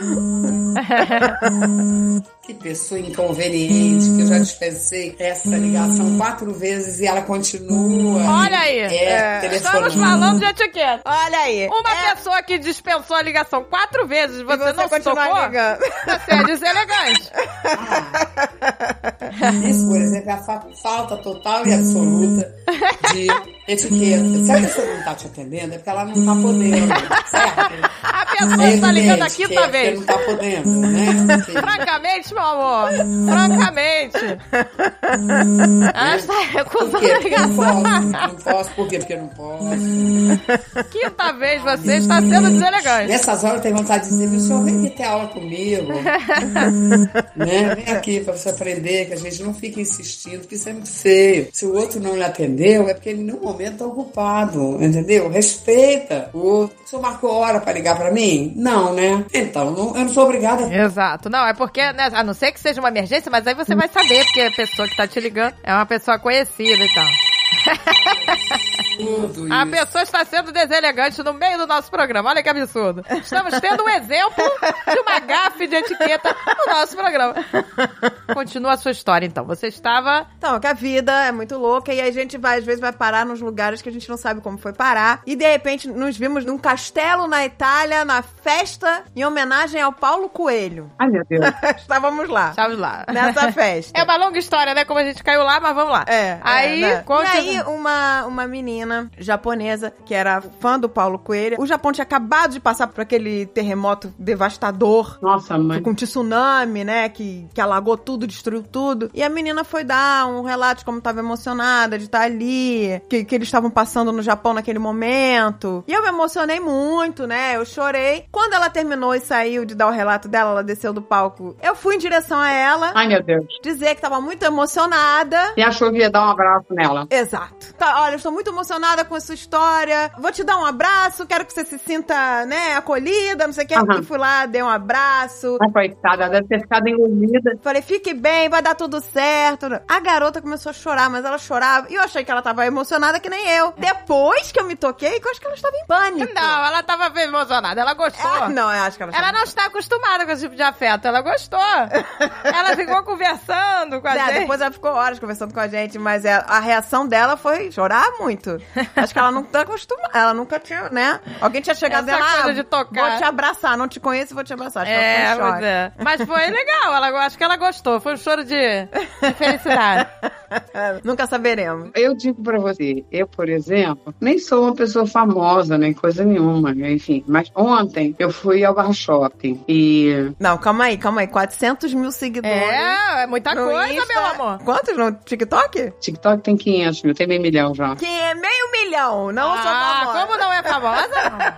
Speaker 5: Que pessoa inconveniente, que eu já dispensei essa ligação quatro vezes e ela continua.
Speaker 1: Olha aí.
Speaker 5: É, telefonando.
Speaker 1: Estamos falando de etiqueta.
Speaker 2: Olha aí.
Speaker 1: Uma
Speaker 2: É,
Speaker 1: pessoa que dispensou a ligação quatro vezes,
Speaker 2: e
Speaker 1: você,
Speaker 2: você
Speaker 1: não tocou,
Speaker 2: ligando.
Speaker 1: você é deselegante.
Speaker 5: Isso, por exemplo, é a fa- falta total e absoluta de etiqueta. Se a pessoa não tá te atendendo, é porque ela não tá podendo, certo?
Speaker 1: A pessoa está ligando a quinta
Speaker 5: é porque
Speaker 1: vez.
Speaker 5: não tá podendo, né?
Speaker 1: Francamente, meu amor. Francamente. Ela está recusando
Speaker 5: quê?
Speaker 1: a
Speaker 5: eu não
Speaker 1: ligação.
Speaker 5: posso. Não posso. Por quê? Porque eu não posso.
Speaker 1: Quinta vez você está sendo deselegante.
Speaker 5: Nessas horas eu tenho vontade de dizer, meu senhor, vem aqui ter aula comigo. né? Vem aqui pra você aprender, que a gente não fica insistindo, porque isso é muito feio. Se o outro não lhe atendeu, é porque ele no momento tá ocupado, entendeu? Respeita o outro. O senhor marcou hora pra ligar pra mim? Não, né? Então, não- eu não sou obrigada.
Speaker 1: Exato. Não, é porque, né, a não ser que seja uma emergência, mas aí você vai saber, porque a pessoa que tá te ligando é uma pessoa conhecida e tal.
Speaker 5: Tudo
Speaker 1: A
Speaker 5: isso.
Speaker 1: pessoa está sendo deselegante no meio do nosso programa. Olha que absurdo. Estamos tendo um exemplo de uma gafe de etiqueta no nosso programa. Continua a sua história, então. Você estava.
Speaker 2: Então, que a vida é muito louca e a gente vai, às vezes, vai parar nos lugares que a gente não sabe como foi parar. E de repente nos vimos num castelo na Itália, na festa em homenagem ao Paulo Coelho.
Speaker 3: Ai, meu Deus.
Speaker 2: Estávamos lá.
Speaker 1: Estamos lá.
Speaker 2: Nessa festa.
Speaker 1: É uma longa história, né? Como a gente caiu lá, mas vamos lá.
Speaker 2: É.
Speaker 1: Aí,
Speaker 2: é, né?
Speaker 1: conta-
Speaker 2: E aí, uma, uma menina japonesa que era fã do Paulo Coelho. O Japão tinha acabado de passar por aquele terremoto devastador.
Speaker 3: Nossa, mãe.
Speaker 2: Com tsunami, né? Que, que alagou tudo, destruiu tudo. E a menina foi dar um relato de como estava emocionada de estar ali, que, que eles estavam passando no Japão naquele momento. E eu me emocionei muito, né? Eu chorei. Quando ela terminou e saiu de dar o relato dela, ela desceu do palco. Eu fui em direção a ela,
Speaker 3: Ai, meu Deus.
Speaker 2: dizer que estava muito emocionada.
Speaker 3: E achou que ia dar um abraço nela.
Speaker 2: Exato. Tá, olha, eu estou muito emocionada emocionada com a sua história. Vou te dar um abraço, quero que você se sinta, né, acolhida, não sei o que.
Speaker 3: Aham.
Speaker 2: E fui lá, dei um abraço.
Speaker 3: A coitada deve ter ficado engolida.
Speaker 2: Falei, fique bem, vai dar tudo certo. A garota começou a chorar, mas ela chorava. E eu achei que ela tava emocionada que nem eu. Depois que eu me toquei, que eu acho que ela estava em pânico.
Speaker 1: Não, ela tava bem emocionada, ela gostou.
Speaker 2: Ah, não, eu acho que ela
Speaker 1: Ela
Speaker 2: estava...
Speaker 1: não está acostumada com esse tipo de afeto, ela gostou. ela ficou conversando com a
Speaker 2: É,
Speaker 1: gente.
Speaker 2: depois ela ficou horas conversando com a gente, mas é, a reação dela foi chorar muito. Acho que ela não tá acostumada. Ela nunca tinha, né? Alguém tinha chegado
Speaker 1: Essa
Speaker 2: dela,
Speaker 1: coisa
Speaker 2: ah,
Speaker 1: de tocar."
Speaker 2: vou te abraçar, não te conheço, vou te abraçar. Acho que ela
Speaker 1: É, é. Mas foi legal, ela, acho que ela gostou. Foi um choro de, de felicidade.
Speaker 2: Nunca saberemos.
Speaker 3: Eu digo pra você, eu, por exemplo, nem sou uma pessoa famosa, nem coisa nenhuma, enfim. Mas ontem eu fui ao Barra Shopping e
Speaker 2: Não, calma aí, calma aí. 400 mil seguidores.
Speaker 1: É, é muita coisa,
Speaker 2: Insta.
Speaker 1: meu amor.
Speaker 2: Quantos no TikTok?
Speaker 3: TikTok tem 500 mil, tem meio milhão já.
Speaker 2: Que é meio milhão, não sou
Speaker 1: ah,
Speaker 2: famosa.
Speaker 1: como não é famosa?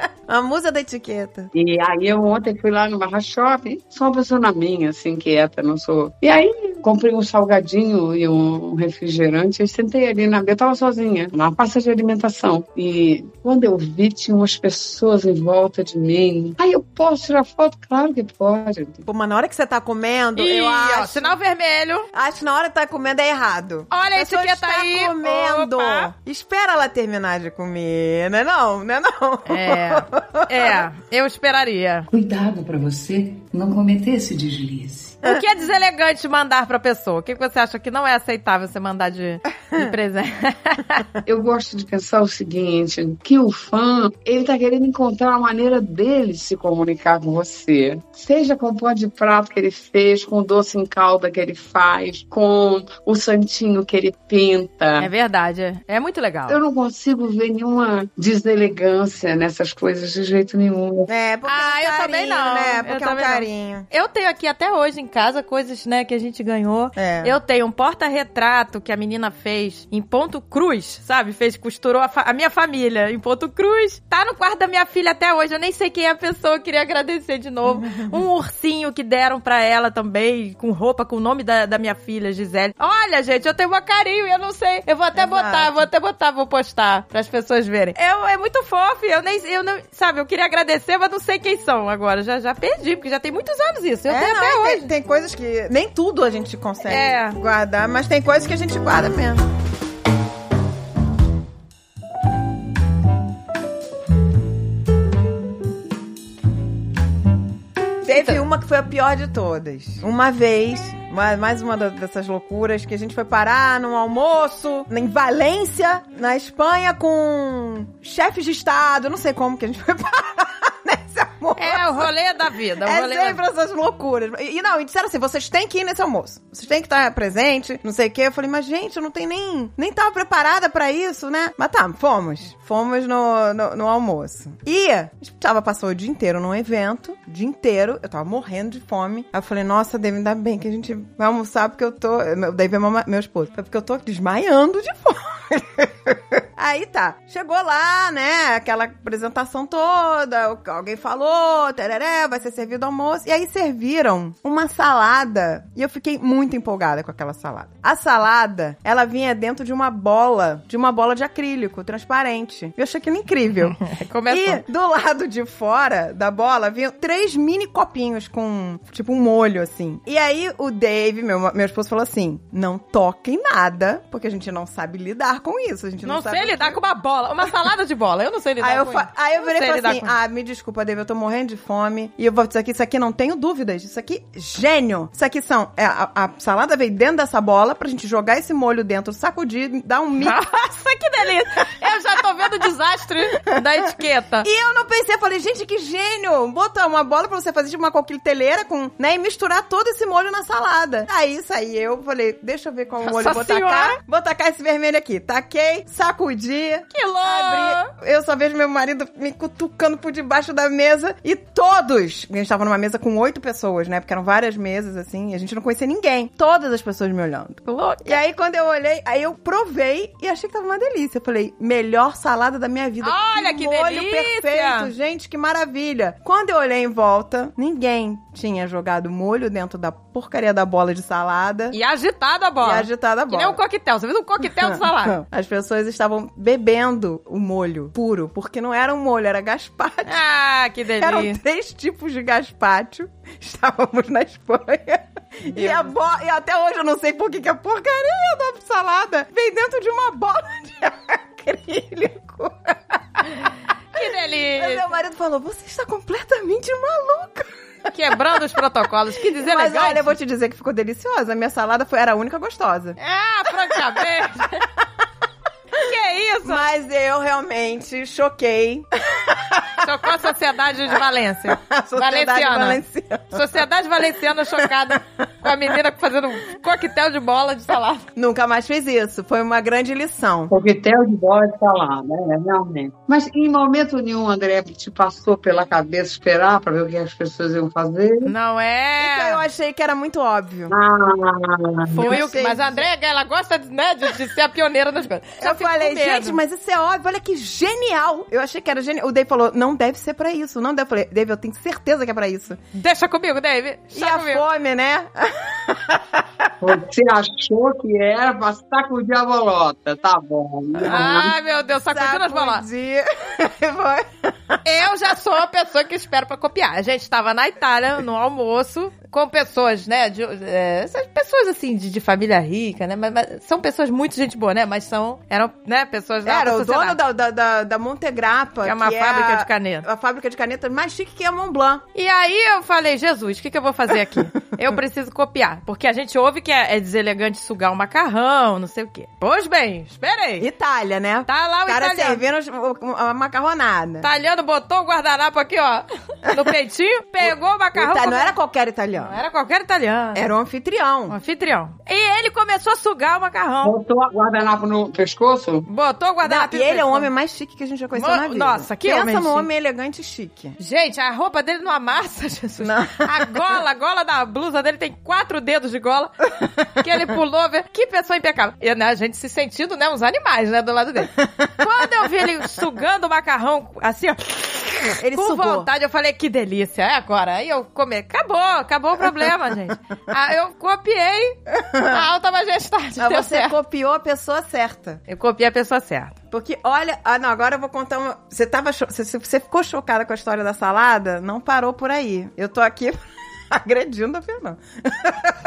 Speaker 2: A musa da etiqueta.
Speaker 3: E aí eu ontem fui lá no Barra Shopping, sou uma pessoa na minha, assim, quieta, não sou. E aí comprei um salgadinho e um refrigerante e sentei ali na. Eu tava sozinha, na praça de alimentação. E quando eu vi, tinha umas pessoas em volta de mim. Aí eu posso tirar foto? Claro que pode.
Speaker 2: Pô, mas na hora que você tá comendo,
Speaker 1: Ih,
Speaker 2: eu
Speaker 1: ó,
Speaker 2: acho...
Speaker 1: sinal vermelho.
Speaker 2: Acho que na hora que tá comendo é errado.
Speaker 1: Olha a
Speaker 2: pessoa
Speaker 1: etiqueta
Speaker 2: está
Speaker 1: aí.
Speaker 2: comendo.
Speaker 1: Opa.
Speaker 2: Espera ela terminar de comer, né não? Né não?
Speaker 1: É, é, eu esperaria.
Speaker 4: Cuidado para você não cometer esse deslize.
Speaker 1: O que é deselegante mandar pra pessoa? O que você acha que não é aceitável você mandar de, de presente?
Speaker 3: Eu gosto de pensar o seguinte, que o fã, ele tá querendo encontrar a maneira dele de se comunicar com você. Seja com o pão de prato que ele fez, com o doce em calda que ele faz, com o santinho que ele pinta.
Speaker 1: É verdade, é muito legal.
Speaker 3: Eu não consigo ver nenhuma deselegância nessas coisas de jeito nenhum.
Speaker 2: É, porque
Speaker 1: Ah,
Speaker 2: é
Speaker 1: eu
Speaker 2: um
Speaker 1: também
Speaker 2: carinho,
Speaker 1: não.
Speaker 2: né?
Speaker 1: Eu
Speaker 2: Porque é um
Speaker 1: também não.
Speaker 2: carinho.
Speaker 1: Eu tenho aqui até hoje em casa coisas, né, que a gente ganhou.
Speaker 2: É.
Speaker 1: Eu tenho um porta-retrato que a menina fez em ponto cruz, sabe? Fez, costurou a, a minha família em ponto cruz. Tá no quarto da minha filha até hoje. Eu nem sei quem é a pessoa, eu queria agradecer de novo. um ursinho que deram pra ela também, com roupa, com o nome da, da minha filha, Gisele. Olha, gente, eu tenho um carinho, eu não sei. Eu vou até
Speaker 2: Exato.
Speaker 1: botar, vou até botar, vou postar pras pessoas verem. É, é muito fofo, eu nem, eu não, sabe, eu queria agradecer, mas não sei quem são agora. Já, já perdi, porque já tem muitos anos isso. Eu
Speaker 2: É,
Speaker 1: tenho
Speaker 2: não,
Speaker 1: até hoje.
Speaker 2: tem, tem coisas que nem tudo a gente consegue
Speaker 1: É.
Speaker 2: guardar, mas tem coisas que a gente guarda mesmo. Teve uma que foi a pior de todas. Uma vez, ma- mais uma dessas loucuras, que a gente foi parar num almoço em Valência, na Espanha, com chefes de Estado. Não sei como que a gente foi parar almoço.
Speaker 1: É o rolê da vida. O
Speaker 2: É
Speaker 1: rolê da
Speaker 2: sempre essas loucuras. E, e não, e disseram assim: vocês têm que ir nesse almoço. Vocês têm que estar presente, não sei o quê. Eu falei, mas gente, eu não tenho nem. Nem tava preparada pra isso, né? Mas tá, fomos. Fomos no, no, no almoço. E a gente tava, passou o dia inteiro num evento, o dia inteiro. Eu tava morrendo de fome. Aí eu falei, nossa, David, ainda bem que a gente vai almoçar porque eu tô. Daí veio meu, meu esposo. Foi porque eu tô desmaiando de fome. Aí tá, chegou lá, né, aquela apresentação toda, o- alguém falou, tereré, vai ser servido almoço, e aí serviram uma salada, e eu fiquei muito empolgada com aquela salada. A salada, ela vinha dentro de uma bola, de uma bola de acrílico, transparente. Eu achei aquilo incrível.
Speaker 1: Começou.
Speaker 2: E do lado de fora da bola vinham três mini copinhos com, tipo, um molho, assim. E aí o Dave, meu, meu esposo, falou assim: não toquem nada, porque a gente não sabe lidar com isso. A gente não,
Speaker 1: Não
Speaker 2: sabe
Speaker 1: sei lidar com uma bola, uma salada de bola. Eu não sei lidar
Speaker 2: Aí eu,
Speaker 1: com isso.
Speaker 2: aí eu virei e falei assim: Ah, me desculpa, David, eu tô morrendo de fome. E eu vou dizer que isso aqui não tenho dúvidas. Isso aqui, gênio. Isso aqui são. é, a, a salada veio dentro dessa bola pra gente jogar esse molho dentro, sacudir, dar um mix.
Speaker 1: Nossa, que delícia! Eu já tô vendo o desastre da etiqueta.
Speaker 2: E eu não pensei, eu falei, gente, que gênio! Botar uma bola pra você fazer tipo uma coqueteleira com, né, e misturar todo esse molho na salada. Aí saí eu, falei, deixa eu ver qual molho
Speaker 1: Nossa
Speaker 2: vou
Speaker 1: senhora!
Speaker 2: tacar. Vou tacar esse vermelho aqui. Taquei, sacudi,
Speaker 1: Que louco!
Speaker 2: Eu só vejo meu marido me cutucando por debaixo da mesa e todos. A gente tava numa mesa com oito pessoas, né? Porque eram várias mesas, assim, e a gente não conhecia ninguém. Todas as pessoas me olhando.
Speaker 1: Louco.
Speaker 2: E aí, quando eu olhei, aí eu provei e achei que tava uma delícia. Eu falei, melhor salada da minha vida.
Speaker 1: Olha, que
Speaker 2: molho
Speaker 1: delícia!
Speaker 2: perfeito, gente, que maravilha. Quando eu olhei em volta, ninguém tinha jogado molho dentro da porcaria da bola de salada
Speaker 1: E agitada a bola.
Speaker 2: e agitado a
Speaker 1: Que
Speaker 2: bola.
Speaker 1: nem um coquetel. Você viu um coquetel de salada?
Speaker 2: As pessoas estavam bebendo o molho puro, porque não era um molho, era gaspacho.
Speaker 1: ah, que
Speaker 2: Eram
Speaker 1: delícia.
Speaker 2: três tipos de gaspacho. Estávamos na Espanha. E, a bo... e até hoje eu não sei por que, que a porcaria da salada vem dentro de uma bola de acrílico.
Speaker 1: Que delícia.
Speaker 2: meu marido falou: Você está completamente maluca.
Speaker 1: Quebrando os protocolos. Que dizer
Speaker 2: Mas
Speaker 1: legal.
Speaker 2: olha, eu vou te dizer que ficou deliciosa. A minha salada foi, era a única gostosa.
Speaker 1: Ah, francamente. Que isso?
Speaker 2: Mas eu realmente choquei
Speaker 1: Chocou a Sociedade de Valência.
Speaker 2: a sociedade
Speaker 1: Valenciana.
Speaker 2: valenciana.
Speaker 1: Sociedade Valenciana chocada com a menina fazendo um coquetel de bola de salada.
Speaker 2: Nunca mais fiz isso. Foi uma grande lição.
Speaker 3: Coquetel de bola de salada, né? Realmente. Mas em momento nenhum, André, te passou pela cabeça esperar para ver o que as pessoas iam fazer?
Speaker 1: Não
Speaker 2: Então eu
Speaker 1: é.
Speaker 2: achei que era muito óbvio.
Speaker 3: Ah,
Speaker 1: Foi o que. Mas a Andréia, ela gosta né, de, de ser a pioneira das coisas.
Speaker 2: Eu falei,
Speaker 1: com medo.
Speaker 2: gente, mas isso é óbvio, olha que genial. Eu achei que era genial. O Dave falou, não deve ser pra isso, não deve. Eu falei, Dave, eu tenho certeza que é pra isso.
Speaker 1: Deixa comigo, Dave.
Speaker 2: E
Speaker 1: Deixa
Speaker 2: a
Speaker 1: comigo.
Speaker 2: fome, né?
Speaker 3: você achou que era pra sacudir a bolota, tá bom.
Speaker 1: Ai, meu Deus, sacudindo as bolotas. Eu já sou a pessoa que espera pra copiar. A gente tava na Itália, no almoço, com pessoas, né? De, é, essas pessoas assim, de, de família rica, né? Mas, mas são pessoas muito gente boa, né? Mas são, eram, né, pessoas da
Speaker 2: Era o dono da, da, da, da Montegrappa.
Speaker 1: Que é uma fábrica de caneta.
Speaker 2: A fábrica de caneta mais chique que a Mont Blanc.
Speaker 1: E aí eu falei, Jesus, o que, que eu vou fazer aqui? Eu preciso copiar. Porque a gente ouve que é, é deselegante sugar o macarrão, não sei o quê. Pois bem, esperei.
Speaker 2: Itália, né?
Speaker 1: Tá lá o
Speaker 2: o cara
Speaker 1: italiano.
Speaker 2: servindo o- a macarronada.
Speaker 1: Italiano botou o guardanapo aqui, ó, no peitinho, pegou o macarrão.
Speaker 2: Ita- não era qualquer italiano.
Speaker 1: Não era qualquer italiano.
Speaker 2: Era um anfitrião.
Speaker 1: Um anfitrião. E ele começou a sugar o macarrão.
Speaker 3: Botou a guardanapo no pescoço?
Speaker 1: Botou o
Speaker 2: Não,
Speaker 1: guardanapo
Speaker 2: e
Speaker 1: no
Speaker 2: ele é o homem mais chique que a gente já conheceu
Speaker 1: Mo-
Speaker 2: na vida.
Speaker 1: Nossa, que
Speaker 2: Pensa
Speaker 1: homem
Speaker 2: no
Speaker 1: chique.
Speaker 2: homem elegante e chique.
Speaker 1: Gente, a roupa dele não amassa, Jesus.
Speaker 2: Não.
Speaker 1: A gola, a gola da blusa dele tem quatro dedos de gola. Que ele pulou. Que pessoa impecável. E né, a gente se sentindo, né, uns animais, né, do lado dele. Quando eu vi ele sugando o macarrão, assim, ó.
Speaker 2: Ele
Speaker 1: com
Speaker 2: sugou.
Speaker 1: vontade, eu falei, que delícia, é agora. Aí eu comi. Acabou, acabou o problema, gente. Ah, eu copiei a alta majestade.
Speaker 2: Mas você
Speaker 1: certo.
Speaker 2: copiou a pessoa certa.
Speaker 1: Eu copiei a pessoa certa.
Speaker 2: Porque, olha... Ah, não, agora eu vou contar uma... Você, tava cho... você, você ficou chocada com a história da salada? Não parou por aí. Eu tô aqui agredindo a Fernanda.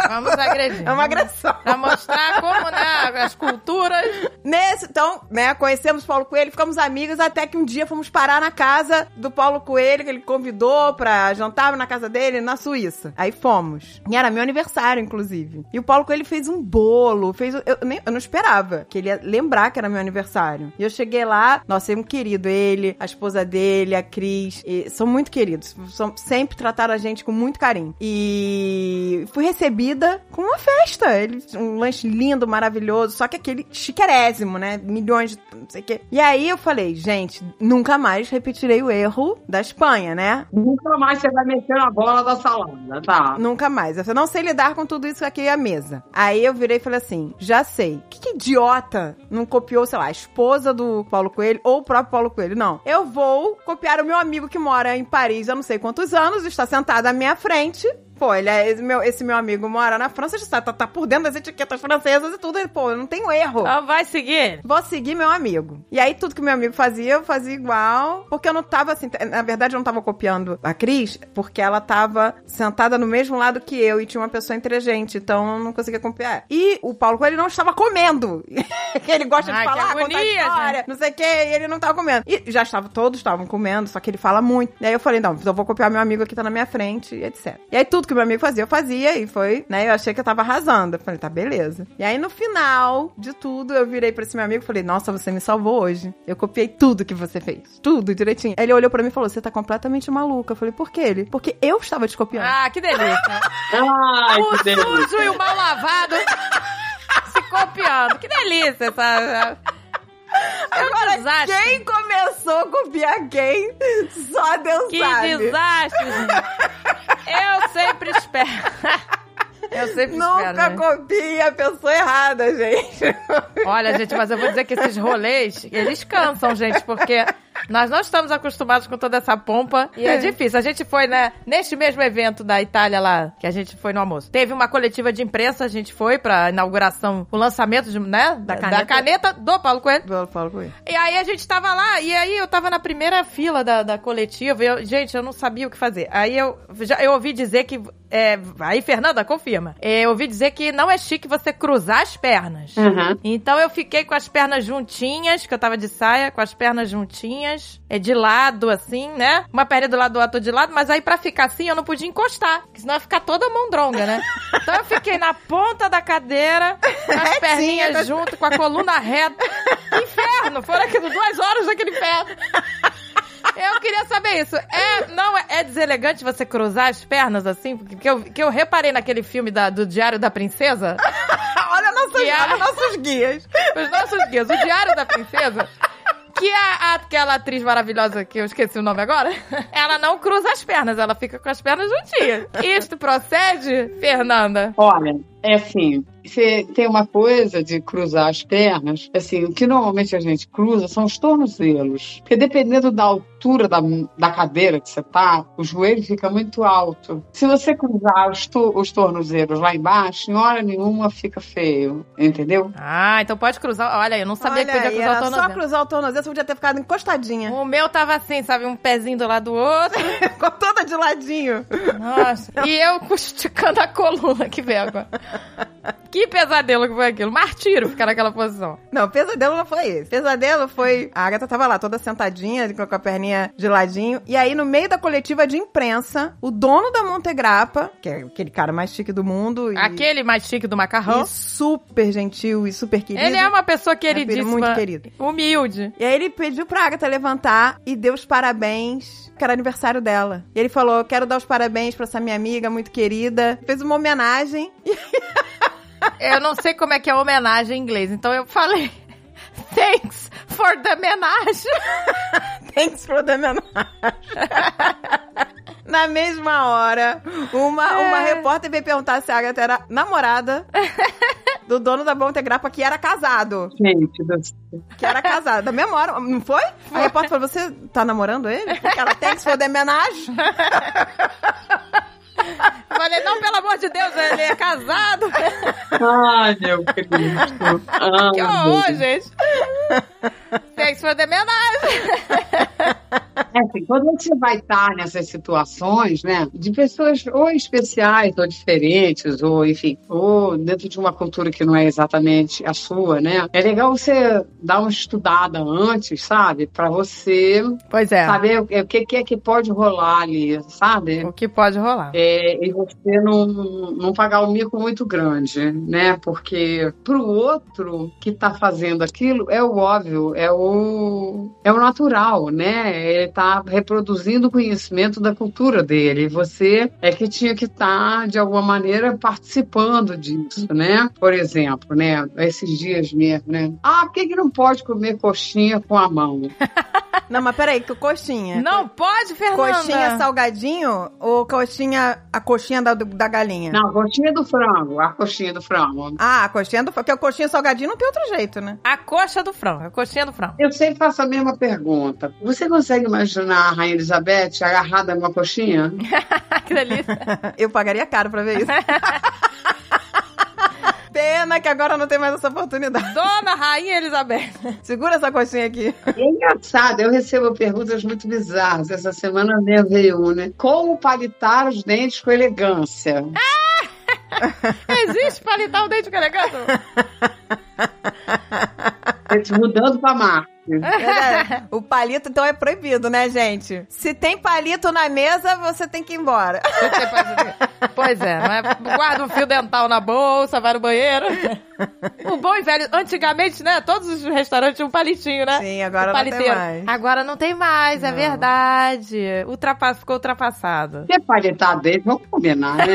Speaker 1: Vamos agredir.
Speaker 2: É uma agressão.
Speaker 1: Pra mostrar como, né, as culturas.
Speaker 2: Nesse, então, né, conhecemos Paulo Coelho, ficamos amigos até que um dia fomos parar na casa do Paulo Coelho, que ele convidou pra jantar na casa dele, na Suíça. Aí fomos. E era meu aniversário, inclusive. E o Paulo Coelho fez um bolo, fez. Eu, nem, eu não esperava que ele ia lembrar que era meu aniversário. E eu cheguei lá, nossa, é um querido, ele, a esposa dele, a Cris, e são muito queridos. São, sempre trataram a gente com muito carinho. E fui recebida com uma festa. Ele, um lanche lindo, maravilhoso, só que aquele chiquerésimo, né? Milhões de. não sei o quê. E aí eu falei, gente, nunca mais repetirei o erro da Espanha, né?
Speaker 3: Nunca mais você vai meter na bola da salada, tá?
Speaker 2: Nunca mais. Eu não sei lidar com tudo isso aqui à mesa. Aí eu virei e falei assim: já sei. Que, que idiota não copiou, sei lá, a esposa do Paulo Coelho ou o próprio Paulo Coelho? Não. Eu vou copiar o meu amigo que mora em Paris há não sei quantos anos, está sentado à minha frente. Pô, ele é, esse, meu, esse meu amigo mora na França, já tá, tá, por dentro das etiquetas francesas e tudo. Ele, pô, eu não tenho erro.
Speaker 1: Então vai seguir.
Speaker 2: Vou seguir meu amigo. E aí, tudo que meu amigo fazia, eu fazia igual. Porque eu não tava assim. Na verdade, eu não tava copiando a Cris, porque ela tava sentada no mesmo lado que eu e tinha uma pessoa entre a gente. Então eu não conseguia copiar. E o Paulo Coelho não estava comendo. ele gosta
Speaker 1: Ai,
Speaker 2: de falar, contar
Speaker 1: agonia,
Speaker 2: história, não sei o que, e ele não tava comendo. E já estava, todos estavam comendo, só que ele fala muito. E aí eu falei, não, eu vou copiar meu amigo aqui, tá na minha frente, e etc. E aí tudo que meu amigo fazia, eu fazia, e foi, né? Eu achei que eu tava arrasando. Eu falei, tá, beleza. E aí no final de tudo, eu virei pra esse meu amigo e falei, nossa, você me salvou hoje. Eu copiei tudo que você fez. Tudo, direitinho. Ele olhou pra mim e falou, você tá completamente maluca. Eu falei, por que ele? Porque eu estava te copiando.
Speaker 1: Ah, que delícia.
Speaker 3: Ai,
Speaker 1: o
Speaker 3: que delícia.
Speaker 1: sujo e o mal lavado se copiando. Que delícia essa...
Speaker 2: Agora,
Speaker 1: desastre.
Speaker 2: quem começou a copiar quem? Só Deus
Speaker 1: Que
Speaker 2: sabe.
Speaker 1: desastre, gente. Eu sempre espero. Eu sempre espero,
Speaker 2: Nunca
Speaker 1: né?
Speaker 2: copie a pessoa errada, gente.
Speaker 1: Olha, gente, mas eu vou dizer que esses rolês, eles cansam, gente, porque Nós não estamos acostumados com toda essa pompa e é difícil. A gente foi, né, neste mesmo evento da Itália lá, que a gente foi no almoço. Teve uma coletiva de imprensa, a gente foi pra inauguração, o lançamento, de, né, da,
Speaker 2: caneta.
Speaker 1: da caneta do Paulo Coelho.
Speaker 2: Falo com ele.
Speaker 1: E aí a gente tava lá, e aí eu tava na primeira fila da, da coletiva, e eu, gente, eu não sabia o que fazer. Aí eu, já, eu ouvi dizer que, é, aí Fernanda, confirma, É, eu ouvi dizer que não é chique você cruzar as pernas.
Speaker 3: Uhum.
Speaker 1: Então eu fiquei com as pernas juntinhas, que eu tava de saia, com as pernas juntinhas, é de lado, assim, né? Uma perna do lado do outro de lado, mas aí pra ficar assim eu não podia encostar, porque senão ia ficar toda mondronga, né? Então eu fiquei na ponta da cadeira, com as perninhas
Speaker 2: com-
Speaker 1: junto, com a coluna reta. Inferno! Foram aquilo duas horas daquele inferno. Eu queria saber isso. É, não, é, é deselegante você cruzar as pernas assim? Porque eu, que eu reparei naquele filme da- do Diário da Princesa.
Speaker 2: olha, nossos,
Speaker 1: a-
Speaker 2: olha nossos guias.
Speaker 1: Os nossos guias. O Diário da Princesa. Que a, aquela atriz maravilhosa, que eu esqueci o nome agora, ela não cruza as pernas, ela fica com as pernas juntinhas. Isto procede, Fernanda?
Speaker 3: Olha, é assim, você tem uma coisa de cruzar as pernas, assim, o que normalmente a gente cruza são os tornozelos. Porque dependendo da altura da, da cadeira que você tá, o joelho fica muito alto. Se você cruzar os, to- os tornozelos lá embaixo, em hora nenhuma fica feio, entendeu?
Speaker 1: Ah, então pode cruzar. Olha, eu não sabia que
Speaker 2: Olha
Speaker 1: podia
Speaker 2: aí,
Speaker 1: cruzar o tornozelo.
Speaker 2: só cruzar o tornozelo, você podia ter ficado encostadinha.
Speaker 1: O meu tava assim, sabe? Um pezinho do lado do outro.
Speaker 2: Ficou toda de ladinho.
Speaker 1: Nossa. E eu esticando a coluna, que vergonha. Que pesadelo que foi aquilo. Martírio ficar naquela posição.
Speaker 2: Não, pesadelo não foi esse. Pesadelo foi. A Agatha tava lá, toda sentadinha, com a perninha de ladinho. E aí, no meio da coletiva de imprensa, o dono da Montegrappa, que é aquele cara mais chique do mundo. E,
Speaker 1: Aquele mais chique do macarrão.
Speaker 2: e super gentil e super querido.
Speaker 1: Ele é uma pessoa queridíssima.
Speaker 2: muito querido.
Speaker 1: Humilde.
Speaker 2: E aí ele pediu pra Agatha levantar e deu os parabéns, que era aniversário dela. E ele falou: quero dar os parabéns pra essa minha amiga muito querida. Fez uma homenagem.
Speaker 1: Eu não sei como é que é homenagem em inglês, então eu falei. Thanks for the homenagem.
Speaker 2: Thanks for the homenagem. Na mesma hora, uma,
Speaker 1: É.
Speaker 2: uma repórter veio perguntar se a Agatha era namorada do dono da Montegrappa, que era casado.
Speaker 3: Gente, do céu.
Speaker 2: Que era casado. Da mesma hora, não foi? A repórter falou, você tá namorando ele? Porque ela thanks for the homenagem.
Speaker 1: Falei, não, pelo amor de Deus, ele é casado.
Speaker 3: Ai, meu Cristo. Ai,
Speaker 1: Que horror,
Speaker 3: Deus.
Speaker 1: gente. Thanks for the homenagem.
Speaker 3: É assim, quando você vai estar nessas situações, né, de pessoas ou especiais ou diferentes, ou enfim, ou dentro de uma cultura que não é exatamente a sua, né, é legal você dar uma estudada antes, sabe, para você
Speaker 1: Pois é.
Speaker 3: saber o o que, que é que pode rolar ali, sabe?
Speaker 1: O que pode rolar.
Speaker 3: É, e você não, não pagar um mico muito grande, né? Porque pro outro que tá fazendo aquilo é o óbvio, é o, é o natural, né? Ele tá reproduzindo o conhecimento da cultura dele. E você é que tinha que estar, de alguma maneira, participando disso, né? Por exemplo, né? Esses dias mesmo, né? Ah, por que, que não pode comer coxinha com a mão?
Speaker 2: Não, mas peraí, que coxinha?
Speaker 1: Não pode, Fernanda.
Speaker 2: Coxinha salgadinho ou coxinha, a coxinha da, da galinha?
Speaker 3: Não, coxinha do frango, a coxinha do frango.
Speaker 2: Ah, a coxinha do... Porque a coxinha salgadinho não tem outro jeito, né?
Speaker 1: A coxa do frango, a coxinha do frango.
Speaker 3: Eu sempre faço a mesma pergunta. Você consegue imaginar a Rainha Elizabeth agarrada numa coxinha?
Speaker 1: que delícia.
Speaker 2: Eu pagaria caro pra ver isso. Pena que agora não tem mais essa oportunidade.
Speaker 1: Dona Rainha Elizabeth.
Speaker 2: Segura essa coxinha aqui.
Speaker 3: É engraçado, eu recebo perguntas muito bizarras. Essa semana mesmo veio uma, né? Como palitar os dentes com elegância?
Speaker 1: Existe palitar o dente com elegância?
Speaker 3: Gente, Mudando pra Marte.
Speaker 2: O palito, então, é proibido, né, gente? Se tem palito na mesa, você tem que ir embora.
Speaker 1: Pois é, não é? Guarda um fio dental na bolsa, vai no banheiro. O bom e velho, antigamente, né? Todos os restaurantes tinham um palitinho, né?
Speaker 2: Sim, agora não tem mais.
Speaker 1: Agora não tem mais, é
Speaker 2: Não.
Speaker 1: verdade. Ultrapa... Ficou ultrapassado.
Speaker 3: Se é palitar dente, vamos combinar, né?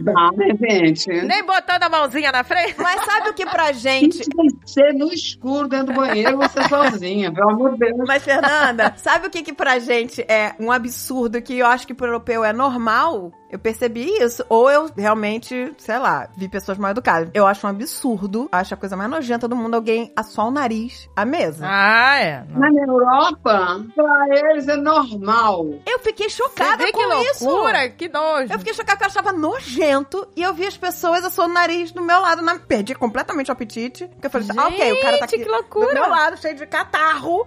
Speaker 3: Dá, né, gente?
Speaker 1: Nem botando a mãozinha na frente.
Speaker 2: Mas sabe o que pra gente...
Speaker 3: Tem que ser no escuro, dentro do banheiro, você sozinha, pelo amor de Deus.
Speaker 2: Mas, Fernanda, sabe o que que pra gente é um absurdo que eu acho que pro europeu é normal? Eu percebi isso. Ou eu realmente, sei lá, vi pessoas mal educadas. Eu acho um absurdo, acho a coisa mais nojenta do mundo alguém assoar o nariz à mesa.
Speaker 1: Ah, é.
Speaker 3: Mas na Europa, pra eles é normal.
Speaker 2: Eu fiquei
Speaker 1: Você
Speaker 2: chocada
Speaker 1: vê
Speaker 2: com
Speaker 1: que
Speaker 2: isso.
Speaker 1: loucura, que nojo.
Speaker 2: Eu fiquei chocada porque eu achava nojento e eu vi as pessoas assoando o nariz do meu lado. Na... Perdi completamente o apetite. Porque eu falei assim, ah, ok, o cara tá aqui
Speaker 1: Gente, que loucura.
Speaker 2: do meu lado, cheio de catarro.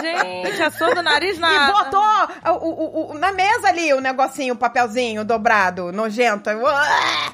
Speaker 1: Gente, assou do nariz na...
Speaker 2: E botou o, o- o- na mesa ali o negocinho, o papelzinho dobrado, nojento.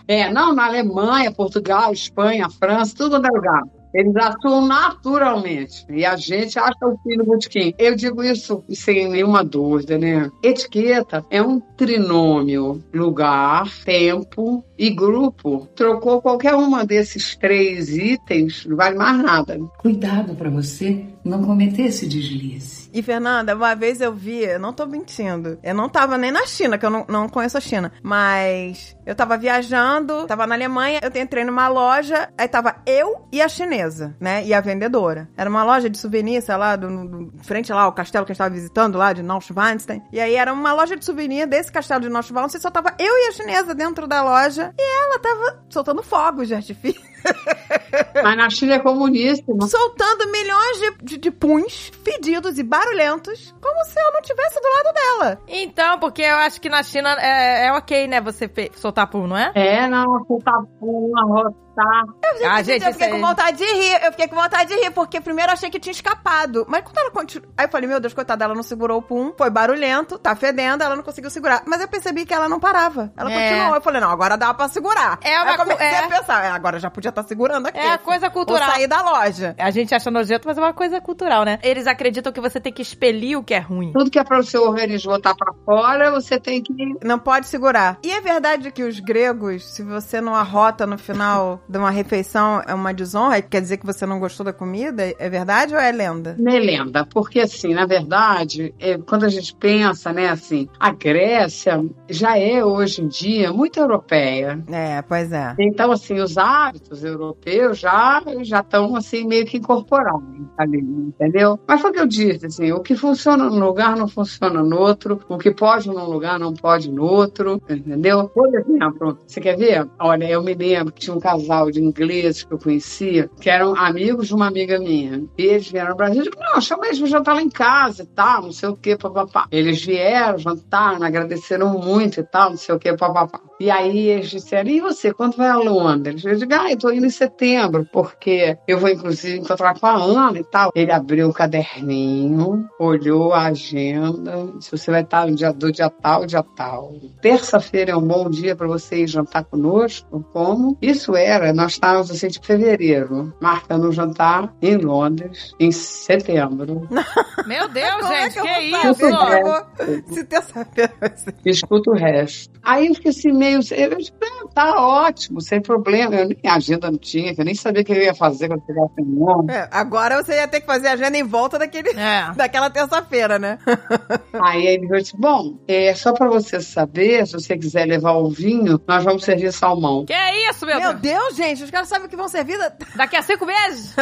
Speaker 3: É, não, na Alemanha, Portugal, Espanha, França, tudo é lugar. Eles atuam naturalmente. E a gente acha o fim do botequim. Eu digo isso sem nenhuma dúvida, né? Etiqueta é um trinômio: lugar, tempo e grupo. Trocou qualquer uma desses três itens, não vale mais nada.
Speaker 4: Cuidado para você não cometer esse deslize.
Speaker 2: E, Fernanda, uma vez eu vi, eu não tô mentindo, eu não tava nem na China, que eu não, não conheço a China, mas eu tava viajando, tava na Alemanha, eu entrei numa loja, aí tava eu e a chinesa, né, e a vendedora. Era uma loja de souvenir, sei lá, do, do- frente lá, o castelo que a gente tava visitando lá, de Neuschwanstein. E aí era uma loja de souvenir desse castelo de Neuschwanstein, só tava eu e a chinesa dentro da loja, e ela tava soltando fogos de artifício.
Speaker 3: Mas na China é comunista. não
Speaker 2: soltando milhões de, de, de puns fedidos e barulhentos, como se eu não tivesse do lado dela.
Speaker 1: Então, porque eu acho que na China é, é ok, né, você soltar pum, não é?
Speaker 3: É, não, você tá uma rotar.
Speaker 1: Ah, gente,
Speaker 2: eu fiquei com vontade de rir, eu fiquei com vontade de rir, porque primeiro eu achei que tinha escapado. Mas quando ela continuou. Aí eu falei, meu Deus, coitada, ela não segurou o pum, foi barulhento, tá fedendo, ela não conseguiu segurar. Mas eu percebi que ela não parava. Ela
Speaker 1: É.
Speaker 2: continuou. Eu falei, não, agora dá pra segurar.
Speaker 1: É uma
Speaker 2: eu comecei
Speaker 1: co- é.
Speaker 2: a pensar, é, agora já podia estar segurando aqui.
Speaker 1: É a coisa cultural.
Speaker 2: Ou sair da loja.
Speaker 1: A gente acha nojento, mas é uma coisa cultural, né? Eles acreditam que você tem que expelir o que é ruim.
Speaker 3: Tudo que é para o seu organismo botar para fora, você tem que
Speaker 2: Não pode segurar. E é verdade que os gregos, se você não arrota no final de uma refeição, é uma desonra? Quer dizer que você não gostou da comida? É verdade ou é lenda?
Speaker 3: Não é lenda, porque assim, na verdade, é, quando a gente pensa, né, assim, a Grécia já é hoje em dia muito europeia.
Speaker 2: É, pois é.
Speaker 3: Então, assim, os hábitos europeus já já estão assim meio que incorporados ali, entendeu? Mas foi o que eu disse, assim, o que funciona num lugar não funciona no outro, o que pode num lugar não pode no outro, entendeu? Por exemplo, você quer ver? Olha, eu me lembro que tinha um casal de ingleses que eu conhecia, que eram amigos de uma amiga minha. E eles vieram ao Brasil, eu digo, não, chama eles pra jantar lá em casa e tal, não sei o que, papapá. Eles vieram, jantaram, agradeceram muito e tal, não sei o que, papapá. E aí eles disseram, e você, quando vai a Londres? Eu digo, ah, eu tô indo em setembro, porque eu vou inclusive encontrar com a Ana e tal. Ele abriu o caderninho, olhou a agenda, disse, você vai estar no dia do dia tal, dia tal. Terça-feira é um bom dia para você ir jantar conosco? Como? Isso era, nós estávamos assim de fevereiro, marcando um jantar em Londres, em setembro.
Speaker 1: Meu Deus,
Speaker 2: Como é
Speaker 1: gente,
Speaker 2: que eu
Speaker 1: que,
Speaker 2: vou
Speaker 1: isso?
Speaker 2: vou- Se terça-feira vai ser.
Speaker 3: escuta o resto. Aí eu fiquei assim, meio. Eu disse, "Ah, tá ótimo, sem problema. Eu nem agenda não tinha, que eu nem sabia o que eu ia fazer quando chegasse em Londres.
Speaker 2: É, agora você ia ter que fazer a agenda em volta daquele,
Speaker 1: É.
Speaker 2: daquela terça-feira, né?
Speaker 3: Aí ele disse: Bom, é só para você saber, se você quiser levar o vinho, nós vamos servir salmão.
Speaker 1: Que isso, meu,
Speaker 2: Meu
Speaker 1: Deus?
Speaker 2: Deus, gente, os caras sabem o que vão servir. da-
Speaker 1: Daqui a cinco meses?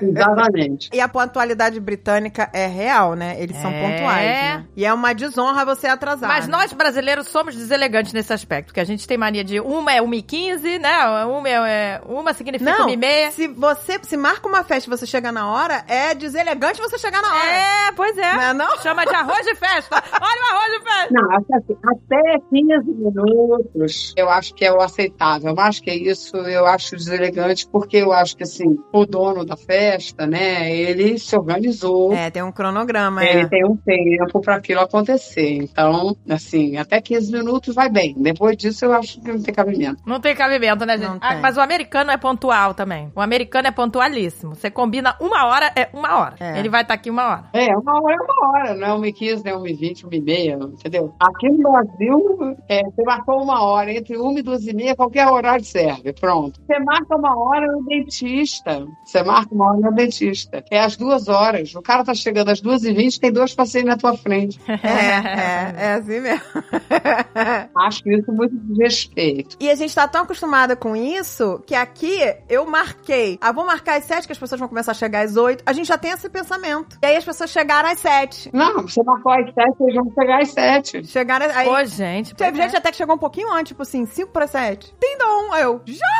Speaker 3: Exatamente.
Speaker 2: E a pontualidade britânica é real, né? Eles são
Speaker 1: É.
Speaker 2: pontuais, né? E é uma desonra você atrasar.
Speaker 1: Mas
Speaker 2: né?
Speaker 1: nós brasileiros somos deselegantes nesse aspecto, porque a gente tem mania de uma é 1 e 15, né? Uma, é, uma significa
Speaker 2: Não,
Speaker 1: 1 e meia.
Speaker 2: se você se marca uma festa e você chega na hora, é deselegante você chegar na hora.
Speaker 1: É, pois é.
Speaker 2: Não é não?
Speaker 1: Chama de arroz de festa. Olha o arroz de festa.
Speaker 3: Não, acho que assim, até 15 minutos eu acho que é o aceitável. Mas que é isso, eu acho deselegante, porque eu acho que assim, o dono da festa, né, ele se organizou.
Speaker 2: É, tem um cronograma,
Speaker 3: Ele
Speaker 2: é.
Speaker 3: tem um tempo para aquilo acontecer. Então, assim, até 15 minutos vai bem. Depois disso, eu acho que não tem cabimento.
Speaker 1: Não tem cabimento, né, gente? Ah, mas o americano é pontual também. O americano é pontualíssimo. Você combina uma hora, é uma hora.
Speaker 2: É.
Speaker 1: Ele vai estar aqui uma hora.
Speaker 3: É, uma hora é uma hora, não é uma e 15, não é uma e 20, uma e meia, entendeu? Aqui no Brasil, é, você marcou uma hora, entre uma e duas e meia, qualquer horário serve. Pronto. Você marca uma hora no dentista. Você marca uma hora no dentista. É às duas horas. O cara tá chegando às duas e vinte, tem dois pacientes na tua frente.
Speaker 2: É, é, é assim mesmo.
Speaker 3: Acho isso muito desrespeito.
Speaker 2: E a gente tá tão acostumada com isso que aqui eu marquei. Ah, vou marcar às sete, que as pessoas vão começar a chegar às oito. A gente já tem esse pensamento. E aí as pessoas chegaram às sete.
Speaker 3: Não, você marcou às sete, eles vão chegar às sete.
Speaker 2: Chegaram aí.
Speaker 1: Ô, gente.
Speaker 2: Teve
Speaker 1: pois é.
Speaker 2: gente até que chegou um pouquinho antes, tipo assim, 5 para 7. Tem dom. Aí eu, já?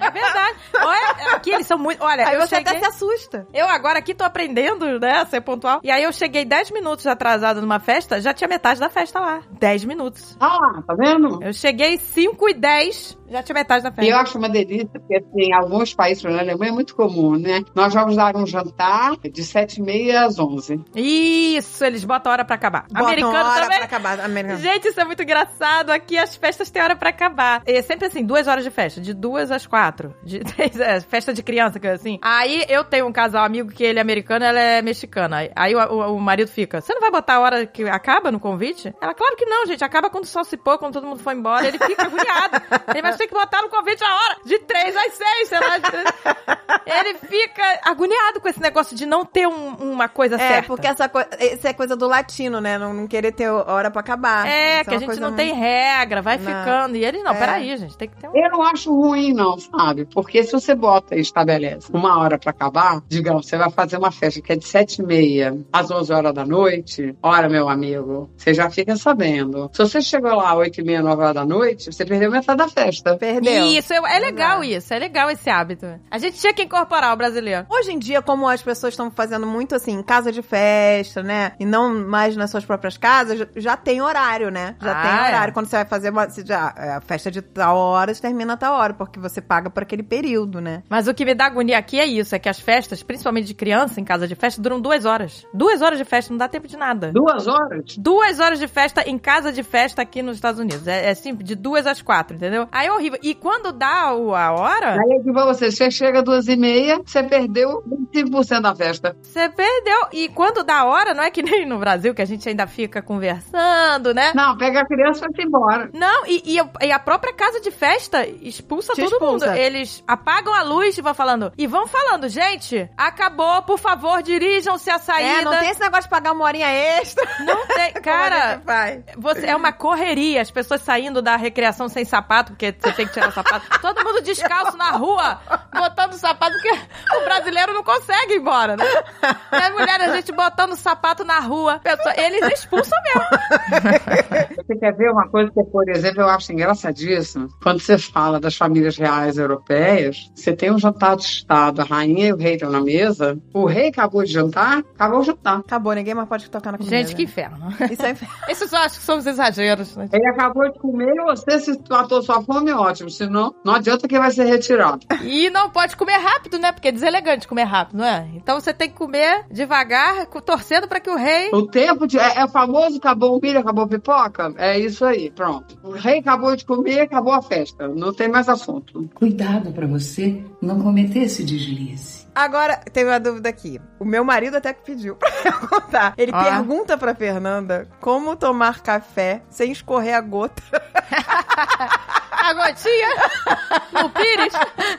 Speaker 1: É verdade. Olha, aqui eles são muito. Olha,
Speaker 2: Aí
Speaker 1: eu
Speaker 2: você
Speaker 1: cheguei.
Speaker 2: até se assusta.
Speaker 1: Eu agora aqui tô aprendendo, né, a ser pontual. E aí eu cheguei 10 minutos atrasada numa festa, já tinha metade da festa lá. 10 minutos.
Speaker 3: Ah, tá vendo?
Speaker 1: Eu cheguei 5 e 10, já tinha metade da
Speaker 3: E eu
Speaker 1: festa.
Speaker 3: acho uma delícia, porque assim, em alguns países, na Alemanha é muito comum, né? Nós vamos dar um jantar de sete e meia às onze.
Speaker 1: Isso, eles botam hora pra acabar.
Speaker 2: Botam
Speaker 1: Americano
Speaker 2: hora
Speaker 1: também.
Speaker 2: pra acabar. Americano.
Speaker 1: Gente, isso é muito engraçado. Aqui as festas têm hora pra acabar. É sempre assim, duas horas de festa, de duas às quatro. De, é, festa de criança, que é assim. Aí eu tenho um casal amigo que ele é americano ela é mexicana. Aí- o, o- o marido fica, você não vai botar a hora que acaba no convite? Ela, claro que não, gente. Acaba quando o sol se pôr, quando todo mundo for embora. Ele fica agoniado. Ele vai ter que botar no convite a hora de três às seis, sei lá. De. Ele fica agoniado com esse negócio de não ter um- uma coisa
Speaker 2: É,
Speaker 1: certa.
Speaker 2: porque essa coisa, isso é coisa do latino, né? Não, não querer ter hora pra acabar.
Speaker 1: É,
Speaker 2: Isso
Speaker 1: que a
Speaker 2: uma
Speaker 1: gente não
Speaker 2: muito-
Speaker 1: tem regra, vai
Speaker 2: Não.
Speaker 1: ficando. E eles, não,
Speaker 2: É.
Speaker 1: peraí, gente, tem que ter um.
Speaker 3: Eu não acho ruim, não, sabe? Porque se você bota e estabelece uma hora pra acabar, digamos, você vai fazer uma festa que é de sete e meia às onze horas da noite, ora, meu amigo, você já fica sabendo. Se você chegou lá às oito e meia, nove horas da noite, você perdeu metade da festa.
Speaker 2: Perdeu.
Speaker 1: Isso, é, é legal
Speaker 2: Exato.
Speaker 1: isso, é legal esse hábito. A gente tinha que incorporar o brasileiro.
Speaker 2: Hoje em dia, como as pessoas estão fazendo muito assim, em casa de festa, né? E não mais nas suas próprias casas, já- tem horário, né? Já
Speaker 1: Ah,
Speaker 2: tem
Speaker 1: é.
Speaker 2: horário. Quando você vai fazer uma. você Já, é, a festa de tal hora termina a tal hora, porque você paga por aquele período, né?
Speaker 1: Mas o que me dá agonia aqui é isso, é que as festas, principalmente de criança, em casa de festa, duram duas horas. Duas horas de festa, não dá tempo de nada.
Speaker 3: Duas horas?
Speaker 1: Duas horas de festa em casa de festa aqui nos Estados Unidos. É, é simples, de duas às quatro, entendeu? Aí é horrível. E quando dá o- a hora,
Speaker 3: Aí eu digo pra você, você chega às duas e meia, você perdeu 25% da festa.
Speaker 1: você perdeu. E quando dá a hora, não é que nem no Brasil, que a gente ainda fica conversando, né?
Speaker 3: Não, pega a criança e vai embora.
Speaker 1: Não, e, e, e a própria casa de festa expulsa
Speaker 2: Te
Speaker 1: todo
Speaker 2: expulsa.
Speaker 1: mundo. Eles apagam a luz e vão falando. E vão falando, gente, acabou, por favor, dirijam-se à saída.
Speaker 2: É, não tem esse negócio de pagar uma horinha extra.
Speaker 1: Não tem- cara,
Speaker 2: faz.
Speaker 1: você, é uma correria. As pessoas saindo da recreação sem sapato, porque você tem que tirar o sapato. Todo mundo descalço na rua, botando o sapato, porque o brasileiro não consegue ir embora, né? E as mulheres, a gente botando o sapato na rua. Pessoa- eles expulsam mesmo.
Speaker 3: Você quer ver uma coisa que, por exemplo, eu acho engraçadíssimo? Quando você fala das famílias reais europeias, você tem um jantar de Estado, a rainha e o rei estão na mesa, o rei acabou de jantar, acabou o jantar.
Speaker 2: Acabou, ninguém mais pode tocar na comida.
Speaker 1: Gente, que
Speaker 2: né?
Speaker 1: inferno.
Speaker 2: Isso é inferno.
Speaker 1: Esses eu acho que são os exageros, né?
Speaker 3: Ele acabou de comer, você se matou sua fome, ótimo. Senão, não adianta que vai ser retirado.
Speaker 1: E não pode comer rápido, né? Porque é deselegante comer rápido, não é? Então você tem que comer devagar, torcendo pra que o rei.
Speaker 3: O tempo de. É, é o famoso acabou o milho, acabou a pipoca? É isso aí, pronto. O rei acabou de comer, acabou a festa. Não tem mais assunto.
Speaker 4: Cuidado para você não cometer esse deslize.
Speaker 2: Agora, tem uma dúvida aqui. O meu marido até que pediu pra eu contar. Ele
Speaker 1: Ó.
Speaker 2: pergunta pra Fernanda como tomar café sem escorrer a gota
Speaker 1: A gotinha no pires.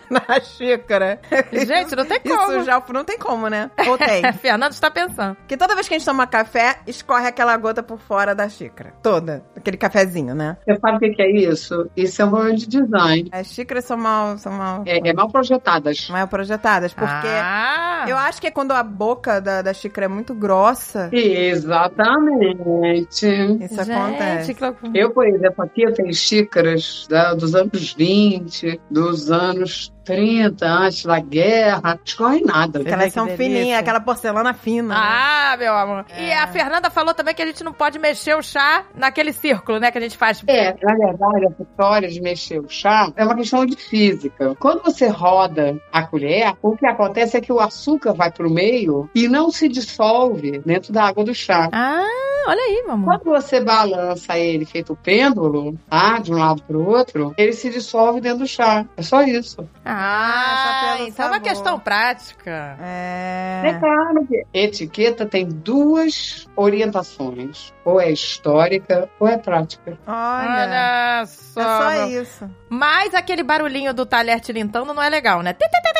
Speaker 2: na xícara.
Speaker 1: Gente, não tem como.
Speaker 2: Isso já não tem como, né? Ou tem?
Speaker 1: Fernando está pensando.
Speaker 2: Porque toda vez que a gente toma café, escorre aquela gota por fora da xícara. Toda. Aquele cafezinho, né?
Speaker 3: Você sabe o que que é isso? Isso é um problema de design.
Speaker 2: As xícaras são mal, são mal,
Speaker 3: É, é mal projetadas.
Speaker 2: mal projetadas. Porque
Speaker 1: Ah,
Speaker 2: eu acho que é quando a boca da, da xícara é muito grossa,
Speaker 3: Exatamente.
Speaker 2: isso
Speaker 1: gente,
Speaker 2: acontece.
Speaker 1: que.
Speaker 3: Eu, por exemplo, aqui eu tenho xícaras da- dos anos 20, dos anos 30, antes da guerra. Escorre nada.
Speaker 2: Elas são fininhas, aquela porcelana fina. né?
Speaker 1: Ah, meu amor. E a Fernanda falou também que a gente não pode mexer o chá naquele círculo, né? Que a gente faz.
Speaker 3: É, na verdade, essa história de mexer o chá é uma questão de física. Quando você roda a colher, o que acontece é que o açúcar vai pro meio e não se dissolve dentro da água do chá.
Speaker 1: Ah, olha aí, meu amor.
Speaker 3: Quando você balança ele feito pêndulo, tá? De um lado pro outro, ele se dissolve dentro do chá. É só isso.
Speaker 1: Ah,
Speaker 2: só pelo
Speaker 1: então é uma questão prática.
Speaker 3: É
Speaker 2: É.
Speaker 3: claro que etiqueta tem duas orientações. Ou é histórica ou é prática.
Speaker 2: Olha.
Speaker 1: Olha só.
Speaker 2: É só isso.
Speaker 1: Mas aquele barulhinho do talher tilintando não é legal, né?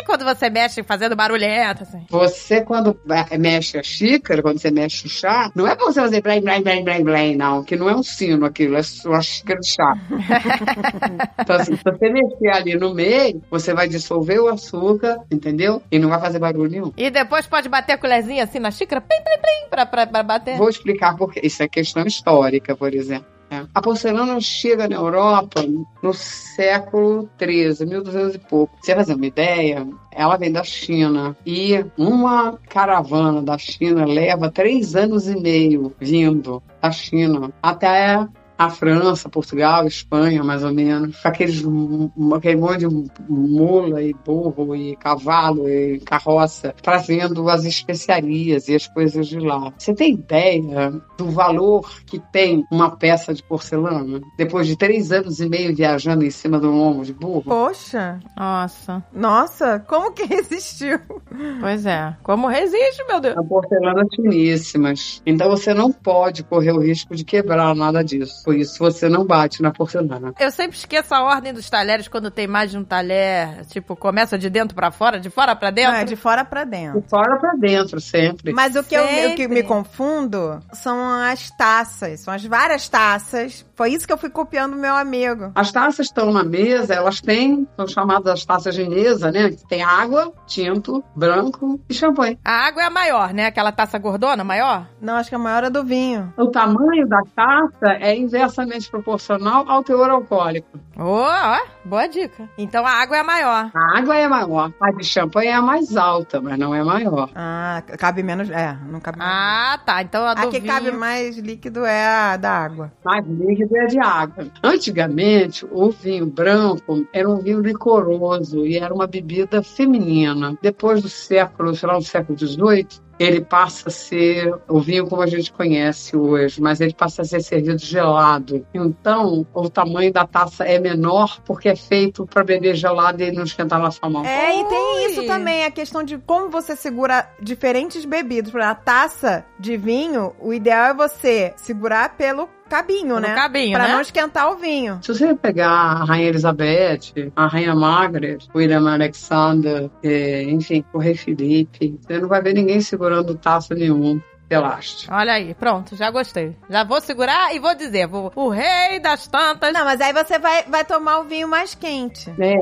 Speaker 1: Quando você mexe fazendo barulhento, assim.
Speaker 3: Você, quando é, mexe a xícara, quando você mexe o chá, não é pra você fazer blém, blém, blém, blém, blém, não. Que não é um sino aquilo, é uma xícara de chá. então, assim, se você mexer ali no meio, você vai dissolver o açúcar, entendeu? E não vai fazer barulho nenhum.
Speaker 1: E depois pode bater a colherzinha assim na xícara, plim, plim, plim, pra, pra, pra bater.
Speaker 3: Vou explicar por quê. Isso é questão histórica, por exemplo. Né? A porcelana chega na Europa no século XIII, 1200 e pouco. Você fazer uma ideia, ela vem da China. E uma caravana da China leva três anos e meio vindo da China até a França, Portugal, Espanha, mais ou menos, com aqueles, aquele monte de mula e burro e cavalo e carroça, trazendo as especiarias e as coisas de lá. Você tem ideia do valor que tem uma peça de porcelana? Depois de três anos e meio viajando em cima de um lombo de burro?
Speaker 2: Poxa.
Speaker 1: Nossa.
Speaker 2: Nossa, como que resistiu?
Speaker 1: Pois é. Como resiste, meu Deus?
Speaker 3: São porcelanas finíssimas. Então você não pode correr o risco de quebrar nada disso. Por isso você não bate na porcelana.
Speaker 1: Eu sempre esqueço a ordem dos talheres quando tem mais de um talher. Tipo, começa de dentro pra fora, de fora pra dentro.
Speaker 2: Não, é de fora pra dentro.
Speaker 3: De fora pra dentro, sempre.
Speaker 2: Mas o que, eu, o que
Speaker 1: Sempre.
Speaker 2: me confundo são as taças. São as várias taças. Foi isso que eu fui copiando do meu amigo.
Speaker 3: As taças estão na mesa, elas têm, são chamadas as taças de mesa, né? Tem água, tinto, branco e champanhe.
Speaker 1: A água é a maior, né? Aquela taça gordona maior.
Speaker 2: Não, acho que a maior é do vinho.
Speaker 3: O tamanho da taça é inversamente proporcional ao teor alcoólico.
Speaker 1: Ô, ó, boa dica. Então a água é a maior.
Speaker 3: A água é maior, a de champanhe é a mais alta, mas não é maior.
Speaker 2: Ah, cabe menos. É, não cabe menos.
Speaker 1: Ah, tá. Então a do
Speaker 2: A que
Speaker 1: vinho...
Speaker 2: cabe mais líquido é a da água.
Speaker 3: Mais líquido é de água. Antigamente, o vinho branco era um vinho licoroso e era uma bebida feminina. Depois do século, sei lá, do século XVIII, ele passa a ser o vinho como a gente conhece hoje, mas ele passa a ser servido gelado. Então, o tamanho da taça é menor porque é feito para beber gelado e não esquentar na sua mão.
Speaker 2: É, e tem isso também, a questão de como você segura diferentes bebidas. Por exemplo, a taça de vinho, o ideal é você segurar pelo cabinho,
Speaker 1: Pelo
Speaker 2: né?
Speaker 1: cabinho,
Speaker 2: pra
Speaker 1: né?
Speaker 2: não esquentar o vinho.
Speaker 3: Se você pegar a Rainha Elizabeth, a Rainha Margaret, o William Alexander, eh, enfim, o Rei Felipe, você não vai ver ninguém segurando taça nenhum. Relaxa.
Speaker 1: Olha aí, pronto, já gostei. Já vou segurar e vou dizer, vou, o rei das tantas.
Speaker 2: Não, mas aí você vai, vai tomar o vinho mais quente.
Speaker 3: É?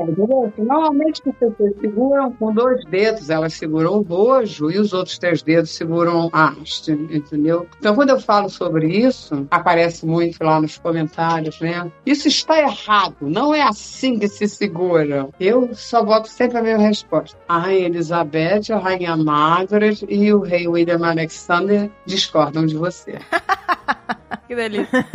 Speaker 3: Normalmente as pessoas seguram com dois dedos, elas seguram o bojo e os outros três dedos seguram a haste, entendeu? Então, quando eu falo sobre isso, aparece muito lá nos comentários, né? Isso está errado, não é assim que se segura. Eu só boto sempre a mesma resposta. A Rainha Elizabeth, a Rainha Margaret e o Rei William Alexander discordam de você.
Speaker 1: Que delícia.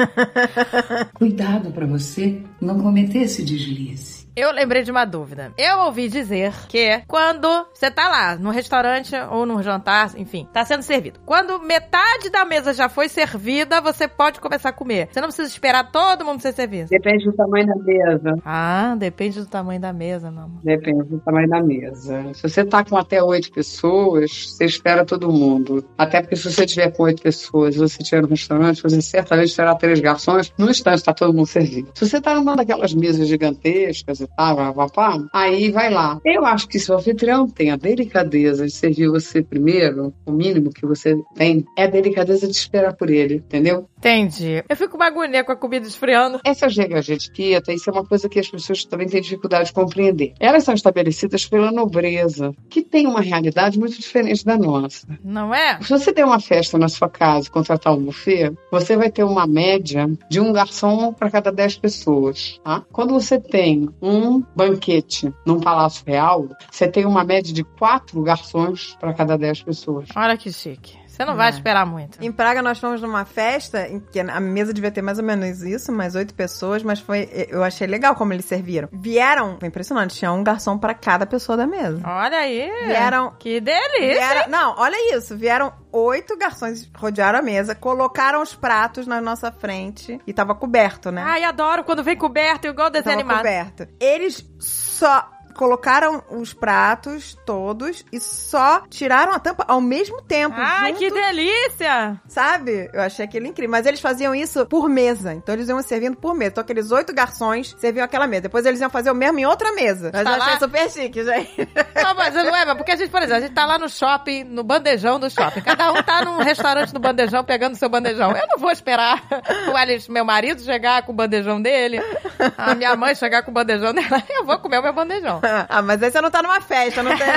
Speaker 4: Cuidado para você não cometer esse deslize.
Speaker 1: Eu lembrei de uma dúvida. Eu ouvi dizer que quando você tá lá no restaurante ou no jantar, enfim, tá sendo servido. Quando metade da mesa já foi servida, você pode começar a comer. Você não precisa esperar todo mundo ser servido.
Speaker 3: Depende do tamanho da mesa.
Speaker 1: Ah, depende do tamanho da mesa, meu amor.
Speaker 3: Depende do tamanho da mesa. Se você tá com até oito pessoas, você espera todo mundo. Até porque se você tiver com oito pessoas e você estiver no restaurante, você certamente terá três garçons. No instante tá todo mundo servido. Se você tá numa daquelas mesas gigantescas e tal, pá, pá, pá, aí vai lá. Eu acho que se o anfitrião tem a delicadeza de servir você primeiro, o mínimo que você tem é a delicadeza de esperar por ele, entendeu?
Speaker 1: Entendi. Eu fico agonia com a comida esfriando.
Speaker 3: Essas regras de etiqueta, isso é uma coisa que as pessoas também têm dificuldade de compreender. Elas são estabelecidas pela nobreza, que tem uma realidade muito diferente da nossa.
Speaker 1: Não é?
Speaker 3: Se você tem uma festa na sua casa e contratar um buffet, você vai ter uma média de um garçom para cada 10 pessoas. Tá? Quando você tem um banquete num palácio real, você tem uma média de quatro garçons para cada 10 pessoas.
Speaker 1: Olha que chique. Você não vai esperar muito.
Speaker 2: Em Praga nós fomos numa festa em que a mesa devia ter mais ou menos isso, mais oito pessoas, mas foi eu achei legal como eles serviram. Vieram, foi impressionante, tinha um garçom pra cada pessoa da mesa.
Speaker 1: Olha aí.
Speaker 2: Vieram-
Speaker 1: Que delícia.
Speaker 2: Vieram, não, olha isso, vieram oito garçons, rodearam a mesa, colocaram os pratos na nossa frente e tava coberto, né?
Speaker 1: Ai, adoro quando vem coberto, igual desenho
Speaker 2: Tava
Speaker 1: animado.
Speaker 2: coberto. Eles só colocaram os pratos todos e só tiraram a tampa ao mesmo tempo.
Speaker 1: Ai,
Speaker 2: junto,
Speaker 1: que delícia.
Speaker 2: Sabe? Eu achei aquilo incrível. Mas eles faziam isso por mesa. Então eles iam servindo por mesa. Então aqueles oito garçons serviam aquela mesa. Depois eles iam fazer o mesmo em outra mesa. Mas
Speaker 1: Tá
Speaker 2: eu achei
Speaker 1: lá?
Speaker 2: super chique, gente.
Speaker 1: Não, mas não é, porque a gente, por exemplo, a gente tá lá no shopping, no bandejão do shopping. Cada um tá num restaurante no bandejão pegando seu bandejão. Eu não vou esperar o Alice, meu marido, chegar com o bandejão dele, a minha mãe chegar com o bandejão dela. Eu vou comer o meu bandejão.
Speaker 2: ah, mas aí você não tá numa festa, não tem.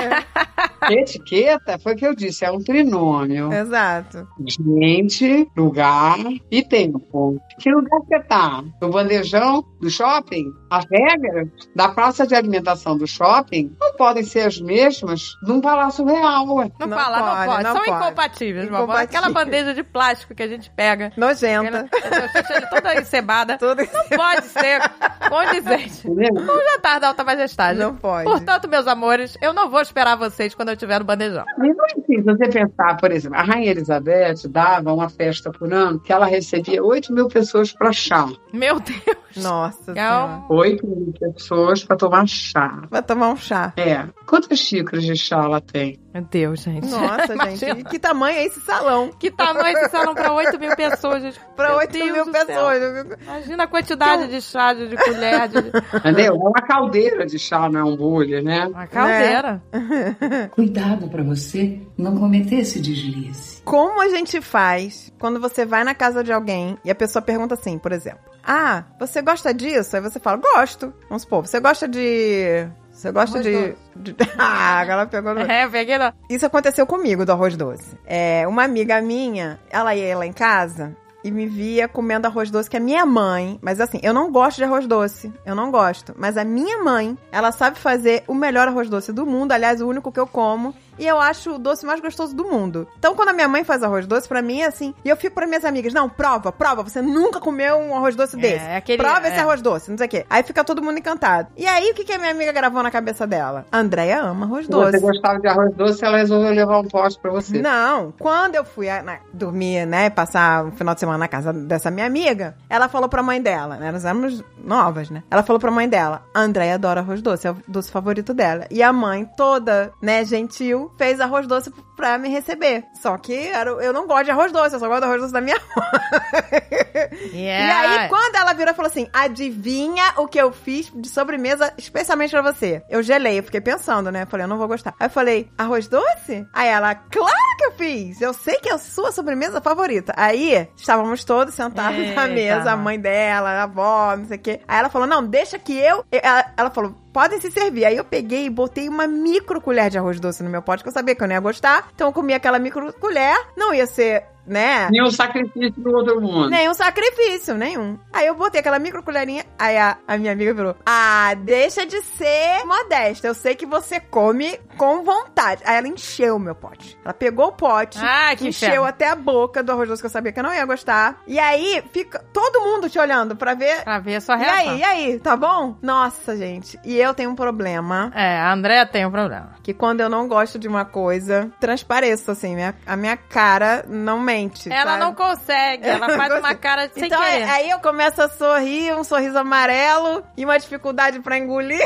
Speaker 3: Etiqueta foi o que eu disse, é um trinômio.
Speaker 2: Exato.
Speaker 3: Gente, lugar e tempo. Que lugar você tá? No bandejão do shopping? As regras da praça de alimentação do shopping não podem ser as mesmas num palácio real. ué.
Speaker 1: Não,
Speaker 2: Não
Speaker 1: fala, não
Speaker 2: pode,
Speaker 1: pode.
Speaker 2: não
Speaker 1: São
Speaker 2: pode.
Speaker 1: incompatíveis, vovó.
Speaker 2: Incompatíveis.
Speaker 1: Aquela bandeja de plástico que a gente pega.
Speaker 2: Nojenta.
Speaker 1: Ela, toda encebada.
Speaker 2: Tudo
Speaker 1: Não pode ser condizente. O jantar da alta majestade.
Speaker 2: Não pode.
Speaker 1: Portanto, meus amores, eu não vou esperar vocês quando eu tiver no bandejão.
Speaker 3: E não é assim, se você pensar, por exemplo, a Rainha Elizabeth dava uma festa por ano que ela recebia 8 mil pessoas para chá.
Speaker 1: Meu Deus.
Speaker 2: Nossa senhora.
Speaker 3: 8 mil pessoas para tomar chá.
Speaker 2: Vai tomar um chá.
Speaker 3: É. Quantas xícaras de chá ela tem?
Speaker 1: Meu Deus, gente.
Speaker 2: Nossa, gente. E que tamanho é esse salão?
Speaker 1: Que tamanho esse salão pra 8 mil pessoas, gente?
Speaker 2: Pra
Speaker 1: Meu
Speaker 2: 8
Speaker 1: Deus
Speaker 2: mil
Speaker 1: do céu.
Speaker 2: pessoas.
Speaker 1: Imagina a quantidade de chá, de de colher, de...
Speaker 3: Entendeu? É uma caldeira de chá, não é um bule, né?
Speaker 1: Uma caldeira.
Speaker 4: Cuidado para você não cometer esse deslize.
Speaker 2: Como a gente faz quando você vai na casa de alguém e a pessoa pergunta assim, por exemplo: Ah, você gosta disso? Aí você fala: Gosto. Vamos supor, você gosta de. Você gosta de. de- Ah, agora pegou no.
Speaker 1: É, peguei lá.
Speaker 2: Isso aconteceu comigo do arroz doce. É, uma amiga minha, ela ia lá em casa e me via comendo arroz doce que a minha mãe, mas assim, eu não gosto de arroz doce, eu não gosto, mas a minha mãe, ela sabe fazer o melhor arroz doce do mundo, aliás, o único que eu como. E eu acho o doce mais gostoso do mundo. Então, quando a minha mãe faz arroz doce, pra mim é assim. E eu fico para minhas amigas: não, prova, prova. Você nunca comeu um arroz doce desse.
Speaker 1: aquele-
Speaker 2: prova esse
Speaker 1: é.
Speaker 2: arroz doce, não sei o quê. Aí fica todo mundo encantado. E aí, o que, que a minha amiga gravou na cabeça dela? A Andréia ama arroz
Speaker 3: Se
Speaker 2: doce.
Speaker 3: você gostava de arroz doce, ela resolveu levar um pote pra você.
Speaker 2: Não, quando eu fui a- na- dormir, né, passar um final de semana na casa dessa minha amiga, ela falou pra mãe dela, né, nós éramos novas, né, ela falou pra mãe dela, a Andréia adora arroz doce, é o doce favorito dela. E a mãe, toda, né, gentil, fez arroz doce pra me receber. Só que era- eu não gosto de arroz doce, eu só gosto do arroz doce da minha
Speaker 1: Yeah.
Speaker 2: E aí, quando ela virou e falou assim: adivinha o que eu fiz de sobremesa especialmente pra você? Eu gelei, eu fiquei pensando, né? Falei, eu não vou gostar. Aí eu falei, arroz doce? Aí ela, claro que eu fiz! Eu sei que é a sua sobremesa favorita. Aí, estávamos todos sentados na
Speaker 1: Eita.
Speaker 2: mesa, a mãe dela, a avó, não sei o quê. Aí ela falou, não, deixa que eu. Ela, ela falou, podem se servir. Aí eu peguei e botei uma micro colher de arroz doce no meu pote, que eu sabia que eu não ia gostar. Então eu comi aquela micro colher, não ia ser, né?
Speaker 3: Nenhum sacrifício do outro mundo.
Speaker 2: Nenhum sacrifício, nenhum. Aí eu botei aquela micro colherinha, aí a, a minha amiga virou, ah, deixa de ser modesta, eu sei que você come com vontade. Aí ela encheu o meu pote. Ela pegou o pote,
Speaker 1: Ah, que
Speaker 2: encheu
Speaker 1: inferno.
Speaker 2: até a boca do arroz doce que eu sabia que eu não ia gostar. E aí, fica todo mundo te olhando pra ver...
Speaker 1: Pra ver a sua
Speaker 2: E
Speaker 1: reação.
Speaker 2: aí, e aí, tá bom? Nossa, gente. E eu tenho um problema
Speaker 1: É, a Andréa tem um problema.
Speaker 2: que quando eu não gosto de uma coisa, transpareço, assim. Minha, a minha cara não mente.
Speaker 1: Ela
Speaker 2: sabe?
Speaker 1: não consegue, ela
Speaker 2: Eu
Speaker 1: faz uma cara sem
Speaker 2: então,
Speaker 1: querer.
Speaker 2: aí eu começo a sorrir, um sorriso amarelo e uma dificuldade pra engolir.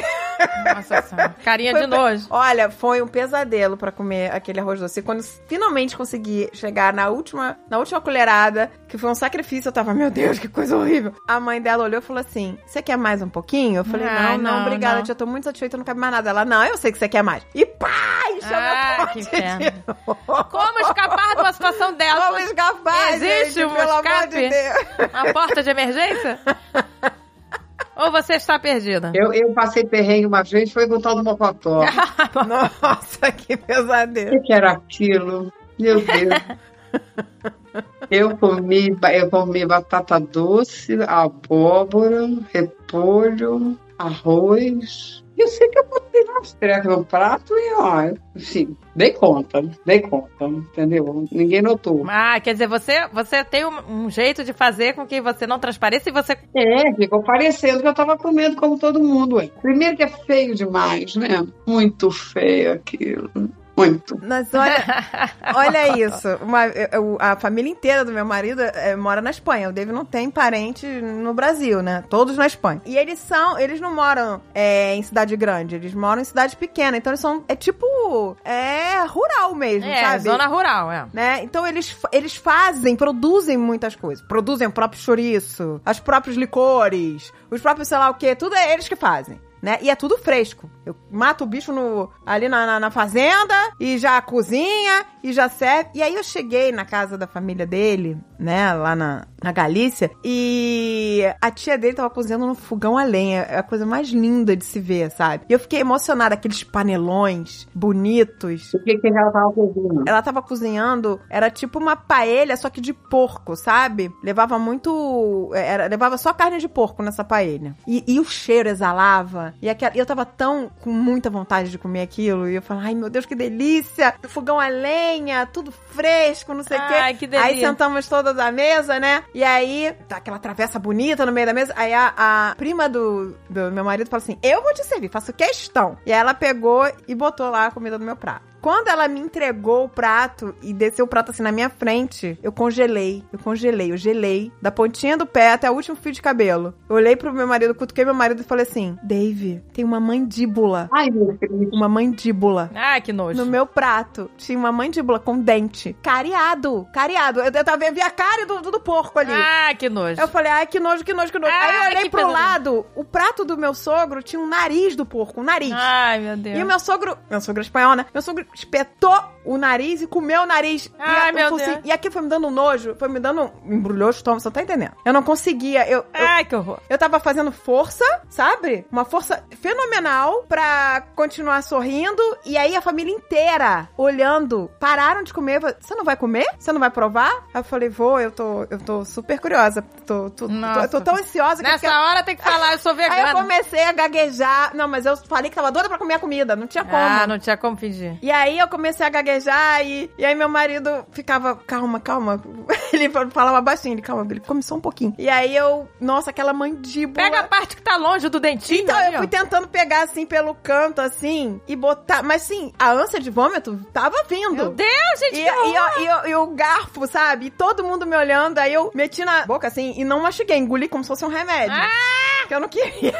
Speaker 1: Nossa senhora. Carinha
Speaker 2: Foi
Speaker 1: de nojo.
Speaker 2: Olha, foi um pesadelo pra comer aquele arroz doce. E quando finalmente consegui chegar na última, na última colherada, que foi um sacrifício, eu tava, meu Deus, que coisa horrível. A mãe dela olhou e falou assim: Você quer mais um pouquinho? Eu falei:
Speaker 1: Ai,
Speaker 2: Não, não, obrigada,
Speaker 1: não.
Speaker 2: tia, tô muito satisfeita, não cabe mais nada. Ela, não, eu sei que você quer mais. E pá, encheu
Speaker 1: Ah,
Speaker 2: meu
Speaker 1: que
Speaker 2: pote de.
Speaker 1: Como escapar de uma situação dessa?
Speaker 2: Como escapar,
Speaker 1: Existe
Speaker 2: gente,
Speaker 1: um
Speaker 2: pelo amor
Speaker 1: escape?
Speaker 2: de Deus.
Speaker 1: Uma porta de emergência? Ou você está perdida?
Speaker 3: Eu, eu passei perrengue uma vez, foi com o tal do Mocotó.
Speaker 2: Nossa, que pesadelo.
Speaker 3: O que, era aquilo? Meu Deus. Eu comi, eu comi batata doce, abóbora, repolho, arroz. Eu sei que eu botei garfo, treco no prato e, ó, enfim, dei conta, dei conta, entendeu? Ninguém notou.
Speaker 1: Ah, quer dizer, você, você tem um, um jeito de fazer com que você não transpareça e você.
Speaker 3: É, ficou parecendo que eu tava comendo como todo mundo. Primeiro que é feio demais, né? Muito feio aquilo. Muito.
Speaker 2: Mas olha, olha isso. Uma- eu- a família inteira do meu marido eh, mora na Espanha. O David não tem parente no Brasil, né? Todos na Espanha. E eles são. Eles não moram eh, em cidade grande, eles moram em cidade pequena. Então eles são. É tipo. É rural mesmo,
Speaker 1: É,
Speaker 2: sabe?
Speaker 1: zona rural, é.
Speaker 2: né? Então eles, eles fazem, produzem muitas coisas. Produzem o próprio chouriço, os próprios licores, os próprios sei lá o que, tudo é eles que fazem. Né? E é tudo fresco. Eu mato o bicho no, ali na, na, na fazenda e já cozinha e já serve. E aí eu cheguei na casa da família dele, né, lá na, na Galícia, e a tia dele tava cozinhando no fogão a lenha. É a coisa mais linda de se ver, sabe? E eu fiquei emocionada, aqueles panelões bonitos,
Speaker 3: O que que ela tava cozinhando?
Speaker 2: ela tava cozinhando, era tipo uma paella, só que de porco, sabe? Levava muito. Era, levava só carne de porco nessa paella. E, e o cheiro exalava. E aquela, eu tava tão com muita vontade de comer aquilo. E eu falava, ai meu Deus, que delícia! Fogão a lenha, tudo fresco, não sei o
Speaker 1: Ai,
Speaker 2: quê.
Speaker 1: que delícia.
Speaker 2: Aí sentamos todas à mesa, né? E aí, tá aquela travessa bonita no meio da mesa. Aí a, a prima do, do meu marido falou assim: Eu vou te servir, faço questão. E aí ela pegou e botou lá a comida no meu prato. Quando ela me entregou o prato e desceu o prato assim na minha frente, eu congelei. Eu congelei, eu gelei. Da pontinha do pé até o último fio de cabelo. Eu olhei pro meu marido, cutuquei meu marido e falei assim: Dave, tem uma mandíbula.
Speaker 3: Ai, meu Deus.
Speaker 2: Uma mandíbula.
Speaker 1: Ah, que nojo.
Speaker 2: No meu prato tinha uma mandíbula com dente. Cariado. Cariado. Eu, eu tava vendo a cara do, do, do porco ali.
Speaker 1: Ah, que nojo.
Speaker 2: Eu falei, ai, que nojo, que nojo, que nojo. Aí eu
Speaker 1: Ai,
Speaker 2: olhei pro
Speaker 1: pesadelo.
Speaker 2: lado, o prato do meu sogro tinha um nariz do porco, um nariz.
Speaker 1: Ai, meu Deus.
Speaker 2: E o meu sogro, meu sogro é espanhol, né? Meu sogro espetou o nariz e comeu o nariz.
Speaker 1: Ai,
Speaker 2: e,
Speaker 1: meu
Speaker 2: eu
Speaker 1: Deus.
Speaker 2: e aqui foi me dando nojo, foi me dando. Embrulhou o estômago, você tá entendendo? Eu não conseguia. Eu, eu,
Speaker 1: Ai, que horror.
Speaker 2: eu tava fazendo força, sabe? Uma força fenomenal pra continuar sorrindo. E aí a família inteira olhando, pararam de comer. Você não vai comer? Você não vai provar? Aí eu falei, vou, eu tô, eu tô super curiosa. Tô, tô, tô, eu tô tão ansiosa que eu
Speaker 1: Nessa
Speaker 2: quero-
Speaker 1: hora tem que falar, eu sou
Speaker 2: Aí eu
Speaker 1: vegana.
Speaker 2: comecei a gaguejar. Não, mas eu falei que tava doida pra comer a comida. Não tinha como.
Speaker 1: Ah, não tinha como fingir.
Speaker 2: E aí eu comecei a gaguejar e, e aí meu marido ficava, calma, calma. Ele falava baixinho, ele, calma, ele come só um pouquinho. E aí eu, nossa, aquela mandíbula.
Speaker 1: Pega a parte que tá longe do dentinho.
Speaker 2: Então,
Speaker 1: ali,
Speaker 2: eu fui tentando pegar assim pelo canto, assim, e botar. Mas sim, a ânsia de vômito tava vindo.
Speaker 1: Meu Deus, gente,
Speaker 2: E, e, e, ó, e o garfo, sabe? E todo mundo me olhando, aí eu meti na boca assim e não mastiguei, engoli como se fosse um remédio.
Speaker 1: Ah!
Speaker 2: Que eu não queria.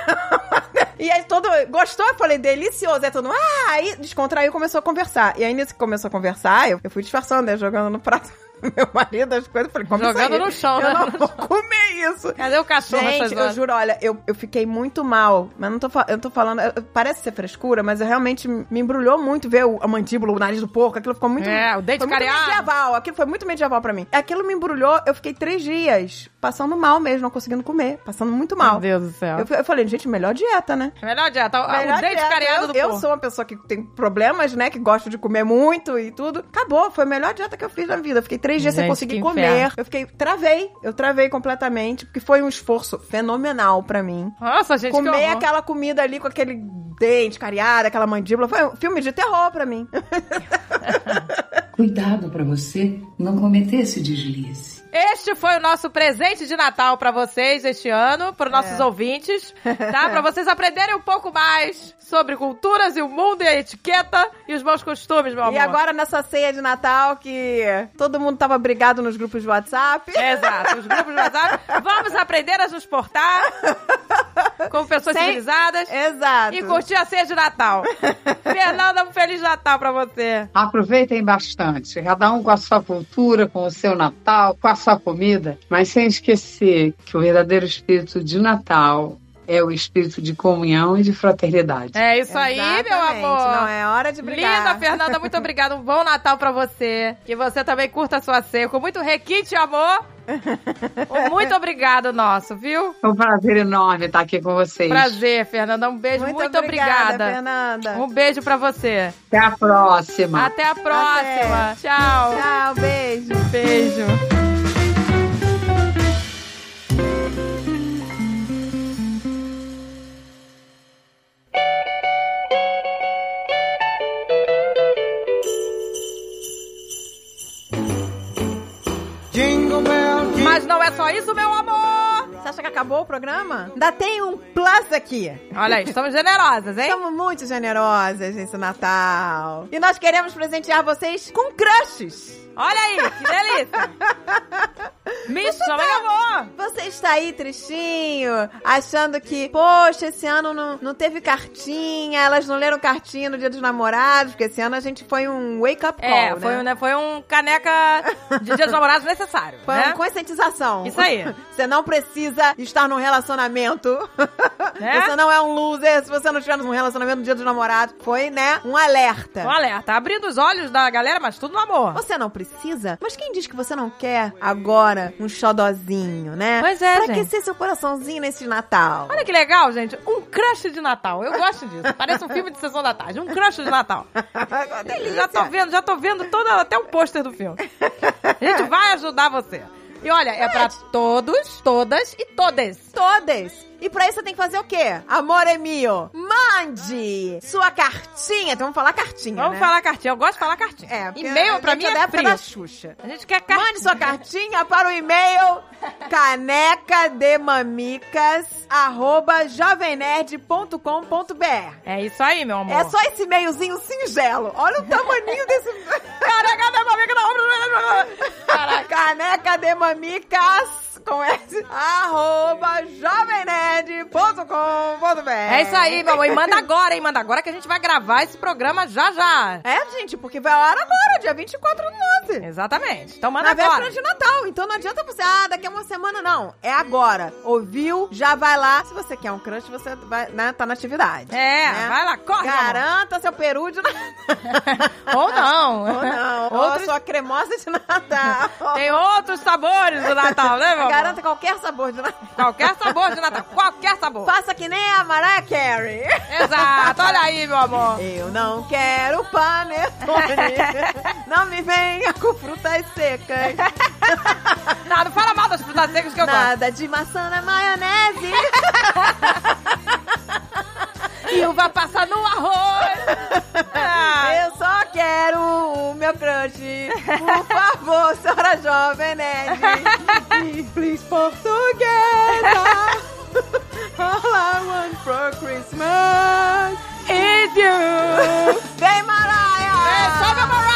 Speaker 2: e aí todo. Gostou? Eu falei, delicioso. Aí todo mundo, ah, aí descontraiu começou a conversar. E aí nesse que começou a conversar, eu, eu fui disfarçando, né? Jogando no prato meu marido as coisas. Falei, come
Speaker 1: Jogando no chão,
Speaker 2: Eu
Speaker 1: né?
Speaker 2: não vou comer isso.
Speaker 1: Cadê o cachorro
Speaker 2: Gente, eu juro, olha, eu, eu fiquei muito mal. Mas não tô, eu tô falando. eu- Parece ser frescura, mas eu realmente me embrulhou muito ver o- a mandíbula, o nariz do porco. Aquilo ficou muito.
Speaker 1: É, o dente
Speaker 2: foi muito medieval. Aquilo foi muito medieval pra mim. Aquilo me embrulhou, eu fiquei três dias passando mal mesmo, não conseguindo comer. Passando muito mal.
Speaker 1: Meu Deus do céu.
Speaker 2: Eu, eu falei, gente, melhor dieta, né?
Speaker 1: Melhor dieta. O-
Speaker 2: Melhor
Speaker 1: o dente
Speaker 2: dieta.
Speaker 1: cariado
Speaker 2: eu,
Speaker 1: do
Speaker 2: eu
Speaker 1: porco.
Speaker 2: sou uma pessoa que tem problemas, né? Que gosto de comer muito e tudo. Acabou, foi a melhor dieta que eu fiz na vida. Eu fiquei três dias sem
Speaker 1: Gente,
Speaker 2: conseguir
Speaker 1: que
Speaker 2: comer. Eu fiquei, travei. Eu travei completamente, porque foi um esforço fenomenal pra mim.
Speaker 1: Nossa, gente, que
Speaker 2: Comer aquela comida ali com aquele dente cariado, aquela mandíbula. Foi um filme de terror pra mim.
Speaker 4: Cuidado para você não cometer esse deslize.
Speaker 1: Este foi o nosso presente de Natal pra vocês este ano, para nossos
Speaker 2: É.
Speaker 1: ouvintes, tá? Pra vocês aprenderem um pouco mais sobre culturas e o mundo e a etiqueta e os bons costumes, meu amor.
Speaker 2: E agora nessa ceia de Natal que todo mundo tava brigado nos grupos de WhatsApp.
Speaker 1: Exato, os grupos de WhatsApp. Vamos aprender a nos portar como pessoas
Speaker 2: Sem-
Speaker 1: civilizadas
Speaker 2: Exato.
Speaker 1: e curtir a ceia de Natal. Fernanda, um Feliz Natal pra você.
Speaker 3: Aproveitem bastante, cada um com a sua cultura, com o seu Natal, com a sua comida, mas sem esquecer que o verdadeiro espírito de Natal é o espírito de comunhão e de fraternidade.
Speaker 1: É isso aí, meu
Speaker 2: Exatamente,
Speaker 1: amor.
Speaker 2: Não é hora de brigar.
Speaker 1: Linda, Fernanda, muito obrigada. Um bom Natal pra você. Que você também curta a sua ceia com muito requinte amor. Um muito obrigado nosso, viu?
Speaker 3: É um prazer enorme estar aqui com vocês.
Speaker 1: Prazer, Fernanda. Um beijo. Muito, obrigada.
Speaker 2: Fernanda.
Speaker 1: Um beijo pra você.
Speaker 3: Até a próxima.
Speaker 1: Até a próxima. Tchau.
Speaker 2: Tchau, beijo.
Speaker 1: Beijo. Isso, meu amor!
Speaker 2: Você acha que acabou o programa? Ainda tem um plus aqui.
Speaker 1: Olha aí, estamos generosas, hein?
Speaker 2: Estamos muito generosas nesse Natal. E nós queremos presentear vocês com crushes.
Speaker 1: Olha aí, que delícia! Chama de amor!
Speaker 2: Você está aí tristinho, achando que, poxa, esse ano não, não teve cartinha, elas não leram cartinha no dia dos namorados, porque esse ano a gente foi um wake-up call,
Speaker 1: É,
Speaker 2: né?
Speaker 1: foi, um- né, foi um caneca de dia dos namorados necessário,
Speaker 2: Foi
Speaker 1: né?
Speaker 2: uma conscientização.
Speaker 1: Isso aí.
Speaker 2: Você não precisa estar num relacionamento.
Speaker 1: Né?
Speaker 2: Você não é um loser se você não estiver num relacionamento no dia dos namorados. Foi, né, um alerta.
Speaker 1: Um alerta, abrindo os olhos da galera, mas tudo no amor.
Speaker 2: Você não precisa? Mas quem diz que você não quer agora um xodozinho, né?
Speaker 1: Pois é,
Speaker 2: Pra
Speaker 1: gente.
Speaker 2: aquecer seu coraçãozinho nesse Natal.
Speaker 1: Olha que legal, gente. Um crush de Natal. Eu gosto disso. Parece um filme de sessão da tarde. Um crush de Natal. Já tô vendo, já tô vendo todo, até o pôster do filme. A gente vai ajudar você. E olha, é pra todos, todas e todas.
Speaker 2: Todas. E pra isso você tem que fazer o quê? Amor é mio. Mande sua cartinha. Então vamos falar cartinha,
Speaker 1: Vamos
Speaker 2: né?
Speaker 1: falar cartinha. Eu gosto de falar cartinha.
Speaker 2: É,
Speaker 1: E-mail pra mim
Speaker 2: é da época da Xuxa.
Speaker 1: A gente quer cartinha.
Speaker 2: Mande sua cartinha para o e-mail canecademamicas arroba jovemnerd.com.br
Speaker 1: É isso aí, meu amor.
Speaker 2: É só esse e-mailzinho singelo. Olha o tamaninho desse...
Speaker 1: Caraca, minha amiga não.
Speaker 2: Caraca, canecademamicas com S, arroba jovemnerd.com.br
Speaker 1: É isso aí, meu amor. E manda agora, hein? Manda agora que a gente vai gravar esse programa já já.
Speaker 2: É, gente, porque vai ar agora, dia 24 do 9.
Speaker 1: Exatamente. Então manda
Speaker 2: Na
Speaker 1: agora.
Speaker 2: véspera de Natal. Então não adianta você, ah, daqui a uma semana, não. É agora. Ouviu? Já vai lá. Se você quer um crush, você vai, né, tá na atividade.
Speaker 1: É,
Speaker 2: né?
Speaker 1: vai lá, corre.
Speaker 2: Garanta seu peru de Natal.
Speaker 1: Ou não.
Speaker 2: Ou não. Ou
Speaker 1: Outros-
Speaker 2: sua cremosa de Natal.
Speaker 1: Tem outros sabores do Natal, né, amor?
Speaker 2: Garanta qualquer sabor de Natal.
Speaker 1: Qualquer sabor de Natal. Qualquer sabor.
Speaker 2: Faça que nem a Mariah Carey.
Speaker 1: Exato. Olha aí, meu amor.
Speaker 2: Eu não quero panetone. não me venha com frutas secas.
Speaker 1: Não, não fala mal das frutas secas que eu gosto.
Speaker 2: Nada de maçã na maionese.
Speaker 1: E uva passa no arroz. Ah,
Speaker 2: Eu só quero o meu crush. Por favor, senhora jovem nerd. Simples portuguesa. All I want for Christmas
Speaker 1: is you.
Speaker 2: Vem, Mariah!
Speaker 1: É, sobe Mariah.